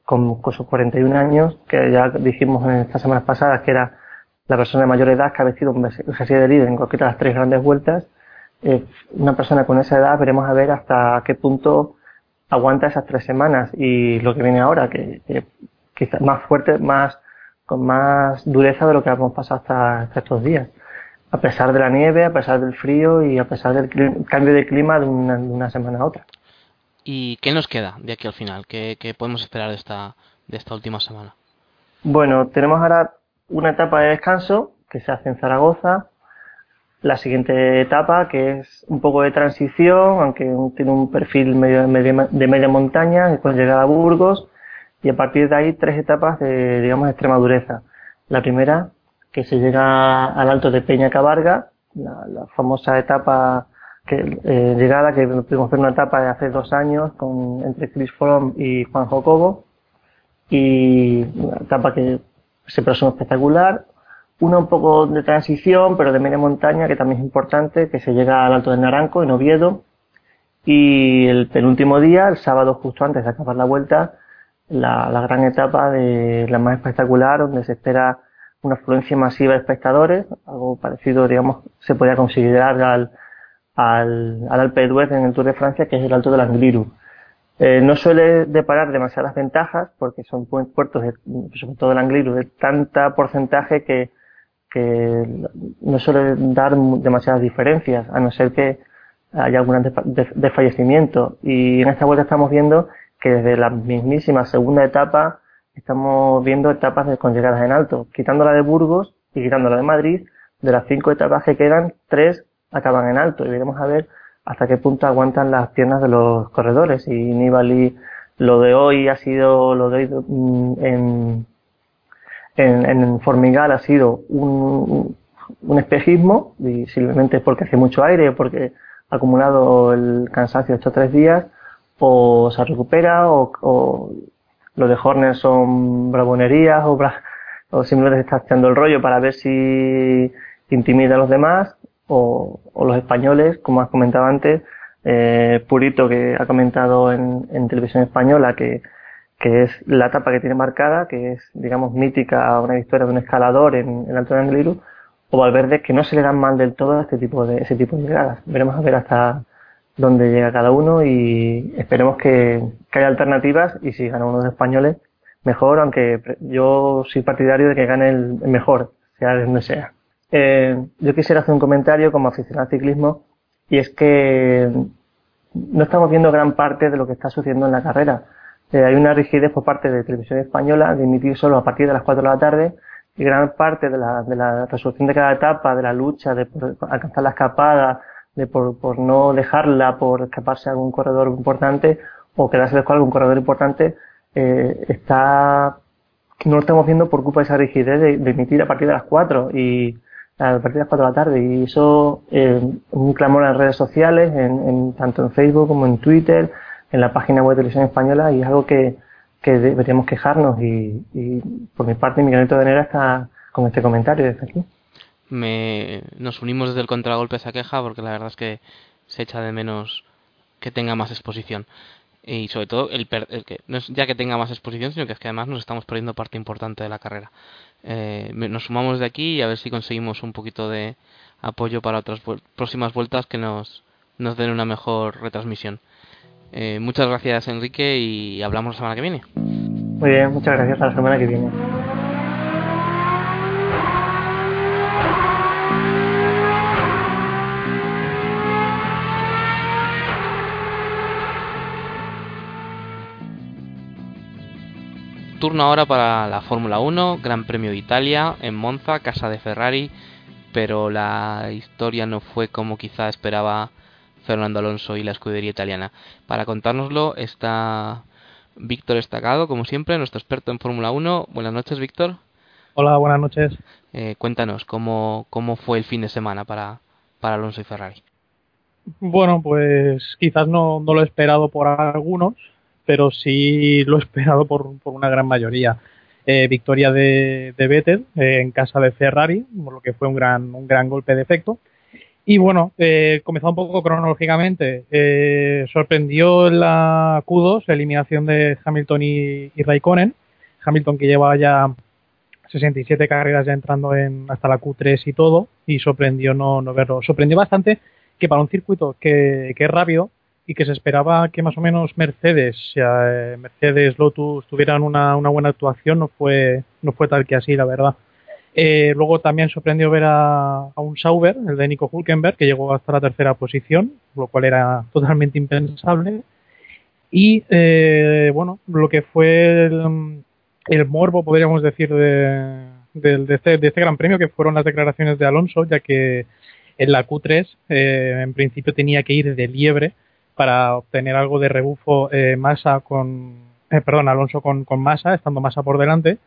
con, sus 41 años, que ya dijimos en estas semanas pasadas que era la persona de mayor edad que ha vestido un jersey de líder en cualquiera de las tres grandes vueltas, eh, una persona con esa edad veremos a ver hasta qué punto aguanta esas tres semanas y lo que viene ahora, que, quizás más fuerte, más con más dureza de lo que hemos pasado hasta, estos días. A pesar de la nieve, a pesar del frío y a pesar del cambio de clima de una, semana a otra. ¿Y qué nos queda de aquí al final? ¿Qué, podemos esperar de esta, de esta última semana? Bueno, tenemos ahora una etapa de descanso que se hace en Zaragoza, la siguiente etapa que es un poco de transición, aunque tiene un perfil medio de media, montaña, con llegada a Burgos, y a partir de ahí tres etapas de, digamos, extrema dureza. La primera, que se llega al alto de Peña Cabarga, la, famosa etapa que, eh, llegada que pudimos ver una etapa de hace dos años con, entre Chris Fromm y Juan Jocobo, y una etapa que se presume espectacular. Una un poco de transición, pero de media montaña, que también es importante, que se llega al Alto del Naranco, en Oviedo. Y el penúltimo día, el sábado justo antes de acabar la vuelta, la, la gran etapa de la más espectacular, donde se espera una afluencia masiva de espectadores, algo parecido, digamos, se podría considerar al, al, al Alpe d'Huez en el Tour de Francia, que es el Alto del Angliru. Eh, no suele deparar demasiadas ventajas porque son puertos, sobre todo el Angliru, de tanta porcentaje que, que no suele dar demasiadas diferencias, a no ser que haya algún desfallecimiento. Y en esta vuelta estamos viendo que desde la mismísima segunda etapa estamos viendo etapas de, con llegadas en alto, quitando la de Burgos y quitando la de Madrid, de las cinco etapas que quedan, tres acaban en alto y veremos a ver hasta qué punto aguantan las piernas de los corredores. Y Nibali, lo de hoy ha sido, lo de hoy mm, en, en, Formigal ha sido un, un espejismo, y simplemente porque hace mucho aire, porque ha acumulado el cansancio estos tres días, o se recupera, o, o lo de Horner son bravunerías, o, o simplemente está echando el rollo para ver si intimida a los demás, o, los españoles, como has comentado antes, eh, Purito que ha comentado en, en televisión española que, que es la etapa que tiene marcada, que es, digamos, mítica, una historia de un escalador en el Alto de Angliru, o Valverde, que no se le dan mal del todo a este tipo de, ese tipo de llegadas. Veremos a ver hasta dónde llega cada uno y esperemos que, haya alternativas y si gana uno de los españoles, mejor, aunque yo soy partidario de que gane el mejor, sea de donde sea. Eh, yo quisiera hacer un comentario como aficionado al ciclismo y es que no estamos viendo gran parte de lo que está sucediendo en la carrera. Eh, hay una rigidez por parte de Televisión Española de emitir solo a partir de las 4 de la tarde y gran parte de la, de la resolución de cada etapa, de la lucha, de alcanzar la escapada, de por, por no dejarla, por escaparse a algún corredor importante o quedarse con algún corredor importante, eh, está no lo estamos viendo por culpa de esa rigidez de, de, emitir a partir de las 4 y a partir de las 4 de la tarde y eso eh, un clamor en las redes sociales, en, en, tanto en Facebook como en Twitter, en la página web de Televisión Española y es algo que, que deberíamos quejarnos y, por mi parte mi granito de arena está con este comentario desde aquí. Me, nos unimos desde el contragolpe a esa queja porque la verdad es que se echa de menos que tenga más exposición. y sobre todo el, que no es ya que tenga más exposición sino que es que además nos estamos perdiendo parte importante de la carrera eh, nos sumamos de aquí y a ver si conseguimos un poquito de apoyo para otras próximas vueltas que nos nos den una mejor retransmisión. Eh, muchas gracias Enrique y hablamos la semana que viene. Muy bien muchas gracias a la semana que viene turno ahora para la Fórmula 1, Gran Premio de Italia, en Monza, casa de Ferrari, pero la historia no fue como quizá esperaba Fernando Alonso y la escudería italiana. Para contárnoslo está Víctor Estacado, como siempre, nuestro experto en Fórmula 1. Buenas noches, Víctor. Hola, buenas noches. Eh, cuéntanos, ¿cómo, ¿cómo fue el fin de semana para, para Alonso y Ferrari? Bueno, pues quizás no, no lo he esperado por algunos, pero sí lo esperado por, una gran mayoría. Eh, victoria de, de Vettel eh, en casa de Ferrari, por lo que fue un gran, un gran golpe de efecto. Y bueno, eh, comenzó un poco cronológicamente. Eh, sorprendió la Q2, la eliminación de Hamilton y, Raikkonen. Hamilton que lleva ya 67 carreras ya entrando en hasta la Q3 y todo, y sorprendió no, no verlo. Sorprendió bastante que para un circuito que, que es rápido, y que se esperaba que más o menos Mercedes, eh, Mercedes, Lotus tuvieran una, una, buena actuación, no fue, no fue tal que así, la verdad. Eh, luego también sorprendió ver a, un Sauber, el de Nico Hulkenberg, que llegó hasta la tercera posición, lo cual era totalmente impensable. Y eh, bueno, lo que fue el, morbo, podríamos decir, de, de, este, de este Gran Premio, que fueron las declaraciones de Alonso, ya que en la Q3 en principio tenía que ir de liebre para obtener algo de rebufo eh, Massa con, eh, perdón, Alonso con, con Massa, estando Massa por delante,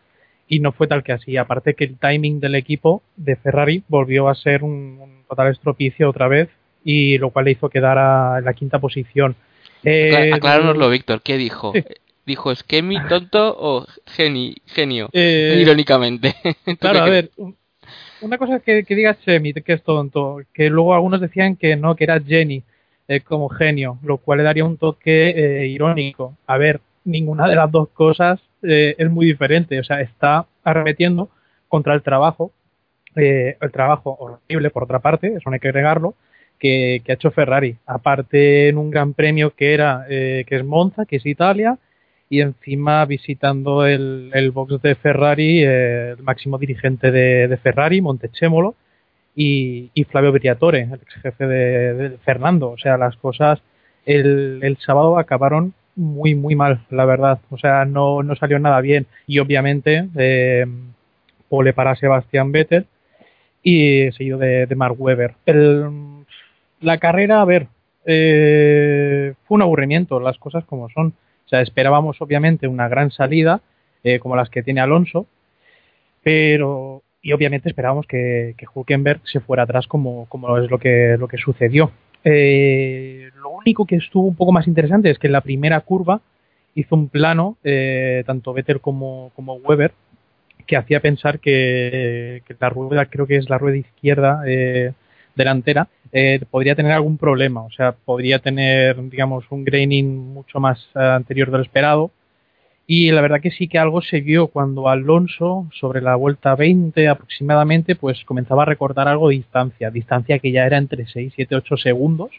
y no fue tal que así. Aparte que el timing del equipo de Ferrari volvió a ser un, total estropicio otra vez, y lo cual le hizo quedar a la quinta posición. Eh, Acláranoslo, Víctor, ¿qué dijo? ¿Dijo Skemi tonto o geni, genio? Eh, irónicamente. claro, a ver, una cosa es que, que diga Semi, que es tonto, que luego algunos decían que no, que era Jenny como genio, lo cual le daría un toque eh, irónico. A ver, ninguna de las dos cosas eh, es muy diferente, o sea, está arremetiendo contra el trabajo, eh, el trabajo horrible por otra parte, eso no hay que agregarlo, que, ha hecho Ferrari, aparte en un gran premio que era, que es Monza, que es Italia, y encima visitando el, el box de Ferrari, el máximo dirigente de, de Ferrari, Montechémolo, y, Flavio Briatore, el ex jefe de, Fernando. O sea, las cosas el, el, sábado acabaron muy, muy mal, la verdad. O sea, no, no salió nada bien. Y obviamente, eh, pole para Sebastián Vettel y seguido de, de Mark Webber. La carrera, a ver, eh, fue un aburrimiento, las cosas como son. O sea, esperábamos obviamente una gran salida, eh, como las que tiene Alonso, pero y obviamente esperábamos que, que Hulkenberg se fuera atrás como, como es lo que, lo que sucedió. Eh, lo único que estuvo un poco más interesante es que en la primera curva hizo un plano, eh, tanto Vettel como, como Weber, que hacía pensar que, que, la rueda, creo que es la rueda izquierda eh, delantera, eh, podría tener algún problema, o sea, podría tener, digamos, un graining mucho más eh, anterior del esperado, y la verdad que sí que algo se vio cuando Alonso, sobre la vuelta 20 aproximadamente, pues comenzaba a recordar algo de distancia. Distancia que ya era entre 6, 7, 8 segundos.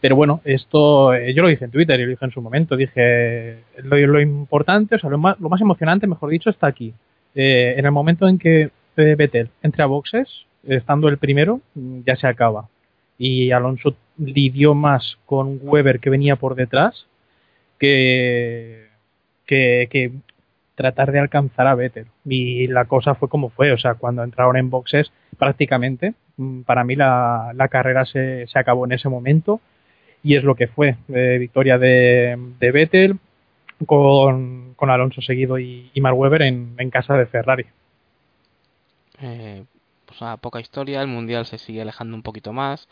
Pero bueno, esto eh, yo lo dije en Twitter y lo dije en su momento. Dije, lo, importante, o sea, lo más, lo más, emocionante, mejor dicho, está aquí. Eh, en el momento en que eh, Vettel entre a boxes, estando el primero, ya se acaba. Y Alonso lidió más con Weber que venía por detrás que que, tratar de alcanzar a Vettel. Y la cosa fue como fue, o sea, cuando entraron en boxes prácticamente, mm, para mí la, carrera se, se, acabó en ese momento y es lo que fue, eh, victoria de, de Vettel con, con, Alonso seguido y, y Mark Webber en, en, casa de Ferrari. Eh, pues nada, poca historia, el Mundial se sigue alejando un poquito más,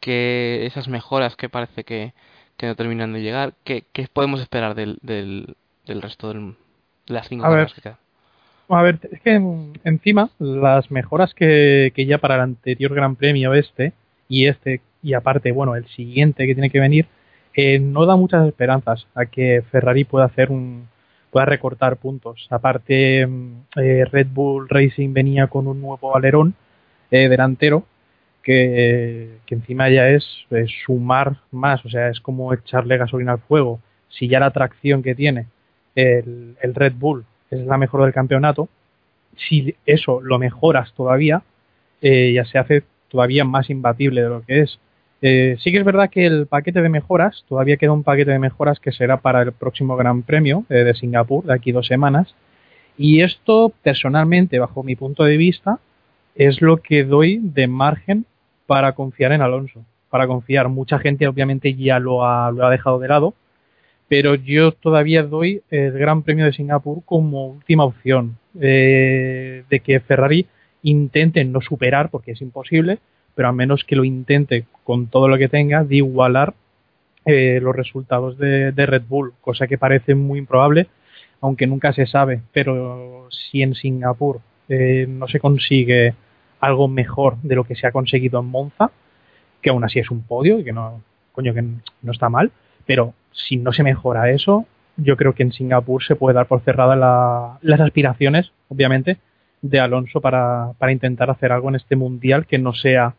que esas mejoras que parece que, que no terminan de llegar, ¿qué, qué podemos esperar del, del, del resto de las cinco a ver, que quedan. A ver, es que encima las mejoras que, que ya para el anterior Gran Premio este y este y aparte, bueno, el siguiente que tiene que venir, eh, no da muchas esperanzas a que Ferrari pueda hacer un pueda recortar puntos. Aparte, mm, eh, Red Bull Racing venía con un nuevo alerón eh, delantero que, que, encima ya es, es, sumar más, o sea, es como echarle gasolina al fuego. Si ya la tracción que tiene el, Red Bull es la mejor del campeonato, si eso lo mejoras todavía, eh, ya se hace todavía más imbatible de lo que es. Eh, sí que es verdad que el paquete de mejoras, todavía queda un paquete de mejoras que será para el próximo Gran Premio eh, de Singapur, de aquí dos semanas. Y esto, personalmente, bajo mi punto de vista, es lo que doy de margen para confiar en Alonso. Para confiar. Mucha gente, obviamente, ya lo ha, lo ha dejado de lado. Pero yo todavía doy el Gran Premio de Singapur como última opción. Eh, de que Ferrari intente no superar, porque es imposible, pero a menos que lo intente con todo lo que tenga, de igualar eh, los resultados de, Red Bull, cosa que parece muy improbable, aunque nunca se sabe. Pero si en Singapur eh, no se consigue algo mejor de lo que se ha conseguido en Monza, que aún así es un podio y que no, coño, que no está mal, pero si no se mejora eso, yo creo que en Singapur se puede dar por cerrada la, las aspiraciones, obviamente, de Alonso para, para intentar hacer algo en este mundial que no sea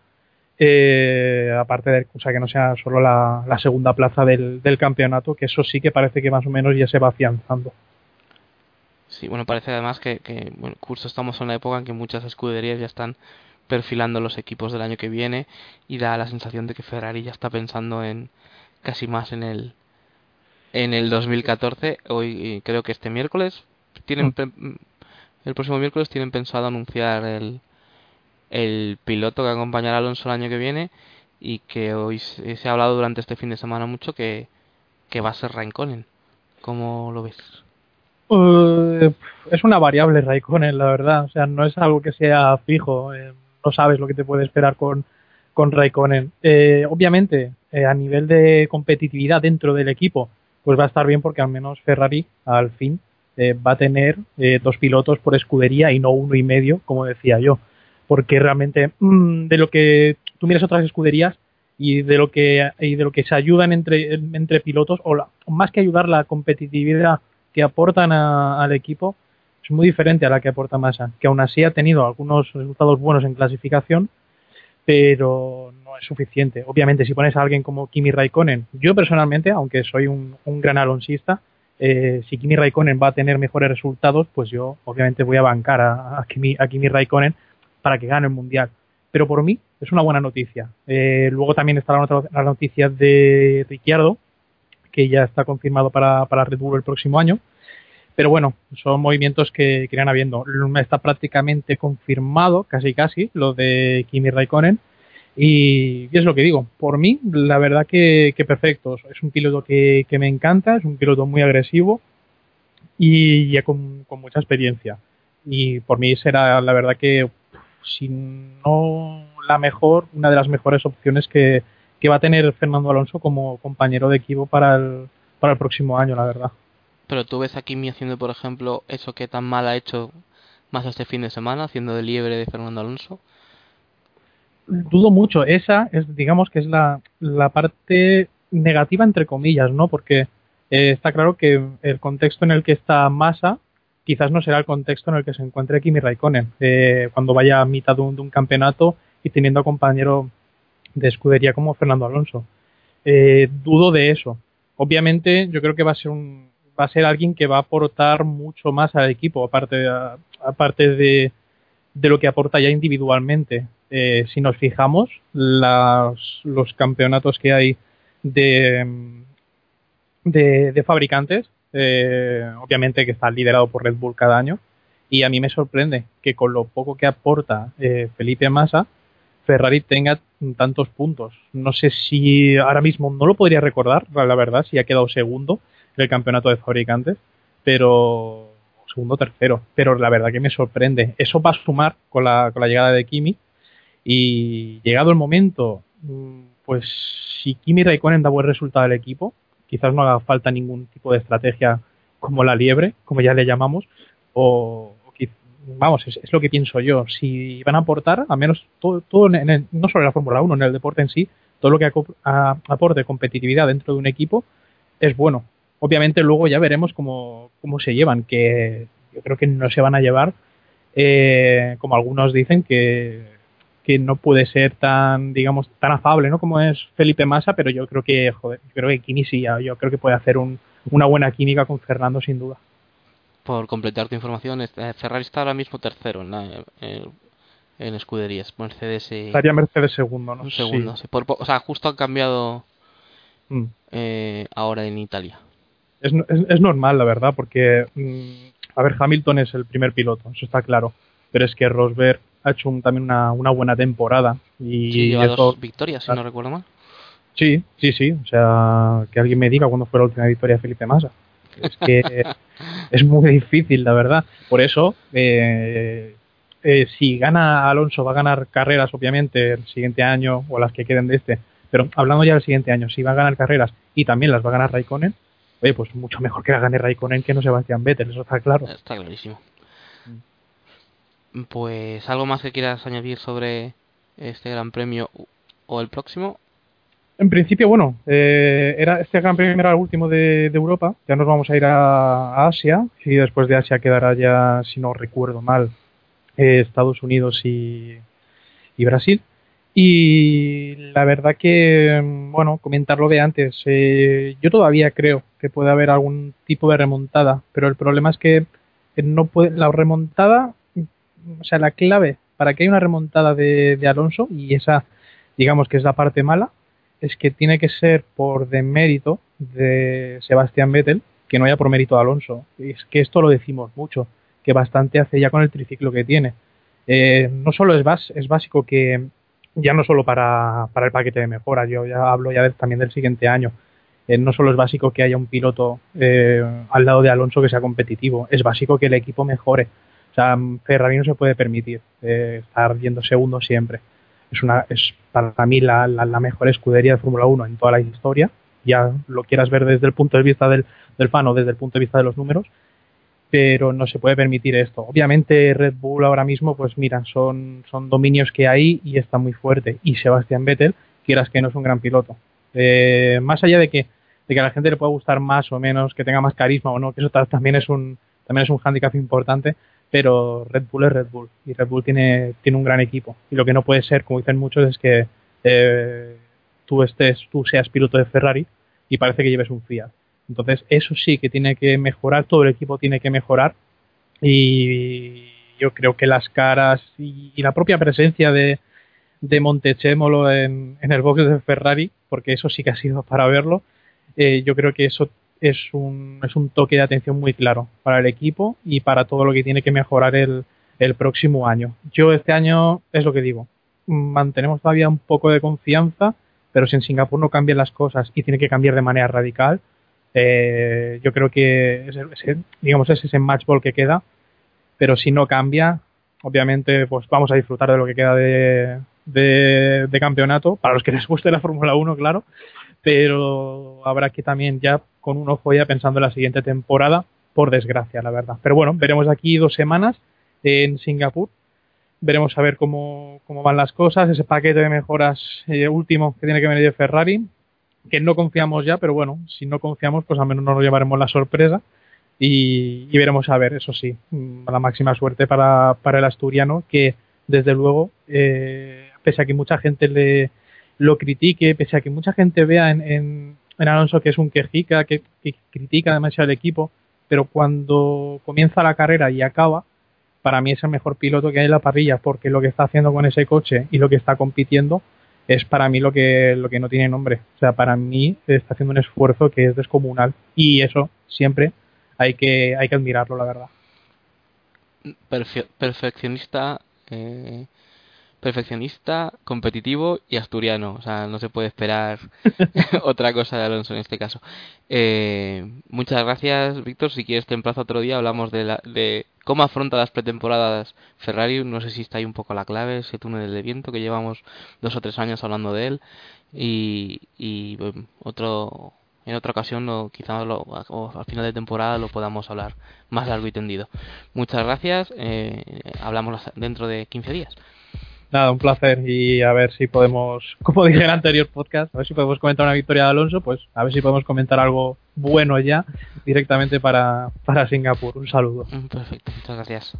eh, aparte de o sea, que no sea solo la, segunda plaza del, del, campeonato, que eso sí que parece que más o menos ya se va afianzando. Sí, bueno, parece además que, bueno, justo estamos en la época en que muchas escuderías ya están perfilando los equipos del año que viene y da la sensación de que Ferrari ya está pensando en casi más en el en el 2014 hoy creo que este miércoles tienen mm. el próximo miércoles tienen pensado anunciar el el piloto que acompañará a Alonso el año que viene y que hoy se, ha hablado durante este fin de semana mucho que, que va a ser Raikkonen. ¿Cómo lo ves? Uh, es una variable Raikkonen, la verdad. O sea, no es algo que sea fijo. Eh, no sabes lo que te puede esperar con, con Raikkonen. Eh, obviamente, eh, a nivel de competitividad dentro del equipo, pues va a estar bien porque al menos Ferrari, al fin, eh, va a tener dos pilotos por escudería y no uno y medio, como decía yo. Porque realmente mmm, de lo que tú miras otras escuderías y de lo que y de lo que se ayudan entre, entre pilotos o, la, más que ayudar la competitividad que aportan a, al equipo es muy diferente a la que aporta Massa, que aún así ha tenido algunos resultados buenos en clasificación, pero suficiente. Obviamente, si pones a alguien como Kimi Raikkonen, yo personalmente, aunque soy un, gran alonsista, eh, si Kimi Raikkonen va a tener mejores resultados, pues yo obviamente voy a bancar a, Kimi, a Kimi Raikkonen para que gane el Mundial. Pero por mí es una buena noticia. Eh, luego también está la, otra, la noticia de Ricciardo, que ya está confirmado para, para Red Bull el próximo año. Pero bueno, son movimientos que, que irán habiendo. Está prácticamente confirmado, casi casi, lo de Kimi Raikkonen. Y, es lo que digo, por mí, la verdad que, que perfecto. Es un piloto que, que, me encanta, es un piloto muy agresivo y ya con, con mucha experiencia. Y por mí será la verdad que si no la mejor, una de las mejores opciones que, que va a tener Fernando Alonso como compañero de equipo para el, para el próximo año, la verdad. Pero tú ves a Kimi haciendo, por ejemplo, eso que tan mal ha hecho más este fin de semana, haciendo de liebre de Fernando Alonso. Dudo mucho. Esa es, digamos, que es la, la parte negativa, entre comillas, ¿no? Porque eh, está claro que el contexto en el que está Massa quizás no será el contexto en el que se encuentre Kimi Raikkonen eh, cuando vaya a mitad de un, de un, campeonato y teniendo a compañero de escudería como Fernando Alonso. Eh, dudo de eso. Obviamente, yo creo que va a ser un va a ser alguien que va a aportar mucho más al equipo, aparte, aparte de, de lo que aporta ya individualmente. Eh, si nos fijamos, las, los campeonatos que hay de, de, fabricantes eh, obviamente que está liderado por Red Bull cada año, y a mí me sorprende que con lo poco que aporta eh, Felipe Massa, Ferrari tenga tantos puntos. No sé si ahora mismo no lo podría recordar, la verdad, si ha quedado segundo en el campeonato de fabricantes, pero segundo tercero, pero la verdad que me sorprende. Eso va a sumar con la, con la llegada de Kimi y llegado el momento, mm, pues si Kimi Raikkonen da buen resultado al equipo, quizás no haga falta ningún tipo de estrategia como la liebre, como ya le llamamos, o, vamos, es, es, lo que pienso yo. Si van a aportar, al menos todo, todo en no solo en la Fórmula 1, en el deporte en sí, todo lo que aporte competitividad dentro de un equipo es bueno. Obviamente luego ya veremos cómo, cómo se llevan, que yo creo que no se van a llevar eh, como algunos dicen que, que no puede ser tan, digamos, tan afable, ¿no? Como es Felipe Massa, pero yo creo que, joder, yo creo que Kini sí, yo creo que puede hacer un, una buena química con Fernando sin duda. Por completar tu información, eh, Ferrari está ahora mismo tercero en, la- en, en escuderías. Mercedes Estaría Mercedes segundo, ¿no? un segundo. Sí. sí. Por po- o sea, justo han cambiado Mm. eh, ahora en Italia. Es, es, es normal, la verdad, porque, mm, a ver, Hamilton es el primer piloto, eso está claro, pero es que Rosberg ha hecho un- también una, una buena temporada y Sí, lleva eso- dos victorias, si no recuerdo mal. Sí, sí, sí. O sea, que alguien me diga cuándo fue la última victoria de Felipe Massa. Es que es muy difícil, la verdad. Por eso, eh, eh, si gana Alonso, va a ganar carreras, obviamente, el siguiente año o las que queden de este. Pero hablando ya del siguiente año, si va a ganar carreras y también las va a ganar Raikkonen, oye, pues mucho mejor que la gane Raikkonen que no Sebastián Vettel, eso está claro. Está clarísimo. Mm. Pues algo más que quieras añadir sobre este Gran Premio o el próximo. En principio, bueno, eh, era este Gran Premio era el último de, de Europa. Ya nos vamos a ir a, a Asia y después de Asia quedará ya, si no recuerdo mal, eh, Estados Unidos y, y Brasil. Y la verdad que, bueno, comentar lo de antes, eh, yo todavía creo que puede haber algún tipo de remontada, pero el problema es que eh, no puede, la remontada, o sea, la clave para que haya una remontada de, de Alonso, y esa, digamos que es la parte mala, es que tiene que ser por demérito de Sebastián Vettel, que no haya por mérito de Alonso. Y es que esto lo decimos mucho, que bastante hace ya con el triciclo que tiene. Eh, no solo es, es básico que, ya no solo para, para el paquete de mejora, yo ya hablo ya también del siguiente año. Eh, no solo es básico que haya un piloto eh, al lado de Alonso que sea competitivo, es básico que el equipo mejore. O sea, Ferrari no se puede permitir eh, estar yendo segundo siempre es una es para mí la, la, la mejor escudería de Fórmula 1 en toda la historia ya lo quieras ver desde el punto de vista del, del fan o desde el punto de vista de los números pero no se puede permitir esto obviamente Red Bull ahora mismo pues mira son, son dominios que hay y está muy fuerte y Sebastián Vettel quieras que no es un gran piloto Eh, más allá de que de que a la gente le pueda gustar más o menos que tenga más carisma o no que eso ta- también es un también es un hándicap importante pero Red Bull es Red Bull y Red Bull tiene, tiene un gran equipo. Y lo que no puede ser, como dicen muchos, es que eh, tú estés, tú seas piloto de Ferrari y parece que lleves un Fiat. Entonces, eso sí que tiene que mejorar, todo el equipo tiene que mejorar y yo creo que las caras y, la propia presencia de, de Montechémolo en, en el box de Ferrari, porque eso sí que ha sido para verlo, eh, yo creo que eso es un, es un toque de atención muy claro para el equipo y para todo lo que tiene que mejorar el, el próximo año. Yo este año es lo que digo, mantenemos todavía un poco de confianza, pero si en Singapur no cambian las cosas y tiene que cambiar de manera radical, eh, yo creo que ese, ese- digamos es ese match ball que queda, pero si no cambia, obviamente pues vamos a disfrutar de lo que queda de, de, campeonato, para los que les guste la Fórmula 1, claro, pero habrá que también ya con un ojo ya pensando en la siguiente temporada, por desgracia, la verdad. Pero bueno, veremos aquí dos semanas en Singapur. Veremos a ver cómo, cómo van las cosas, ese paquete de mejoras eh, último que tiene que venir de Ferrari, que no confiamos ya, pero bueno, si no confiamos, pues al menos nos llevaremos la sorpresa y, veremos a ver, eso sí, mm, la máxima suerte para, para el asturiano, que desde luego, eh, pese a que mucha gente le lo critique, pese a que mucha gente vea en, en, en Alonso que es un quejica, que, que critica demasiado al equipo, pero cuando comienza la carrera y acaba, para mí es el mejor piloto que hay en la parrilla, porque lo que está haciendo con ese coche y lo que está compitiendo es para mí lo que, lo que no tiene nombre. O sea, para mí está haciendo un esfuerzo que es descomunal. Y eso siempre hay que, hay que admirarlo, la verdad. Perfe- perfeccionista, eh, perfeccionista, competitivo y asturiano. O sea, no se puede esperar otra cosa de Alonso en este caso. Eh, muchas gracias, Víctor. Si quieres, te emplazo otro día. Hablamos de, la, de cómo afronta las pretemporadas Ferrari. No sé si está ahí un poco la clave, ese túnel de viento que llevamos dos o tres años hablando de él. Y, y otro, en otra ocasión, o quizás lo- o al final de temporada, lo podamos hablar más largo y tendido. Muchas gracias. eh, hablamos dentro de 15 días. Nada, un placer y a ver si podemos, como dije en el anterior podcast, a ver si podemos comentar una victoria de Alonso, pues a ver si podemos comentar algo bueno ya directamente para, para Singapur. Un saludo. Mm, Perfecto, muchas gracias.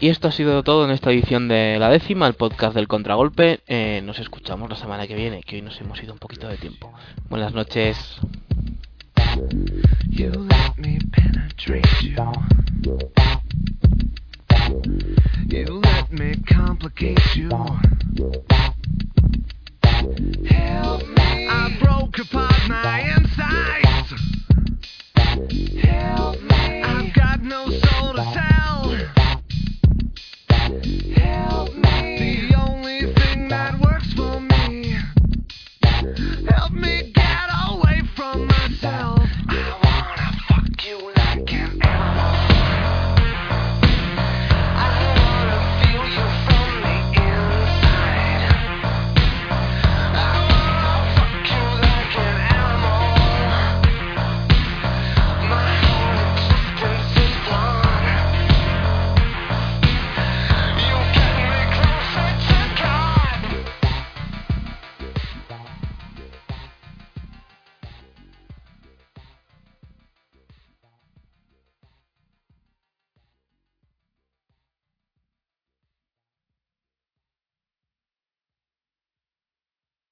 Y esto ha sido todo en esta edición de la décima, el podcast del contragolpe. Eh, nos escuchamos la semana que viene, que hoy nos hemos ido un poquito de tiempo. Buenas noches. You let me penetrate you. You let me complicate you. Help me. I broke apart my insides. Help me. I've got no soul to. Help me. The only thing that works for me. Help me get away from myself.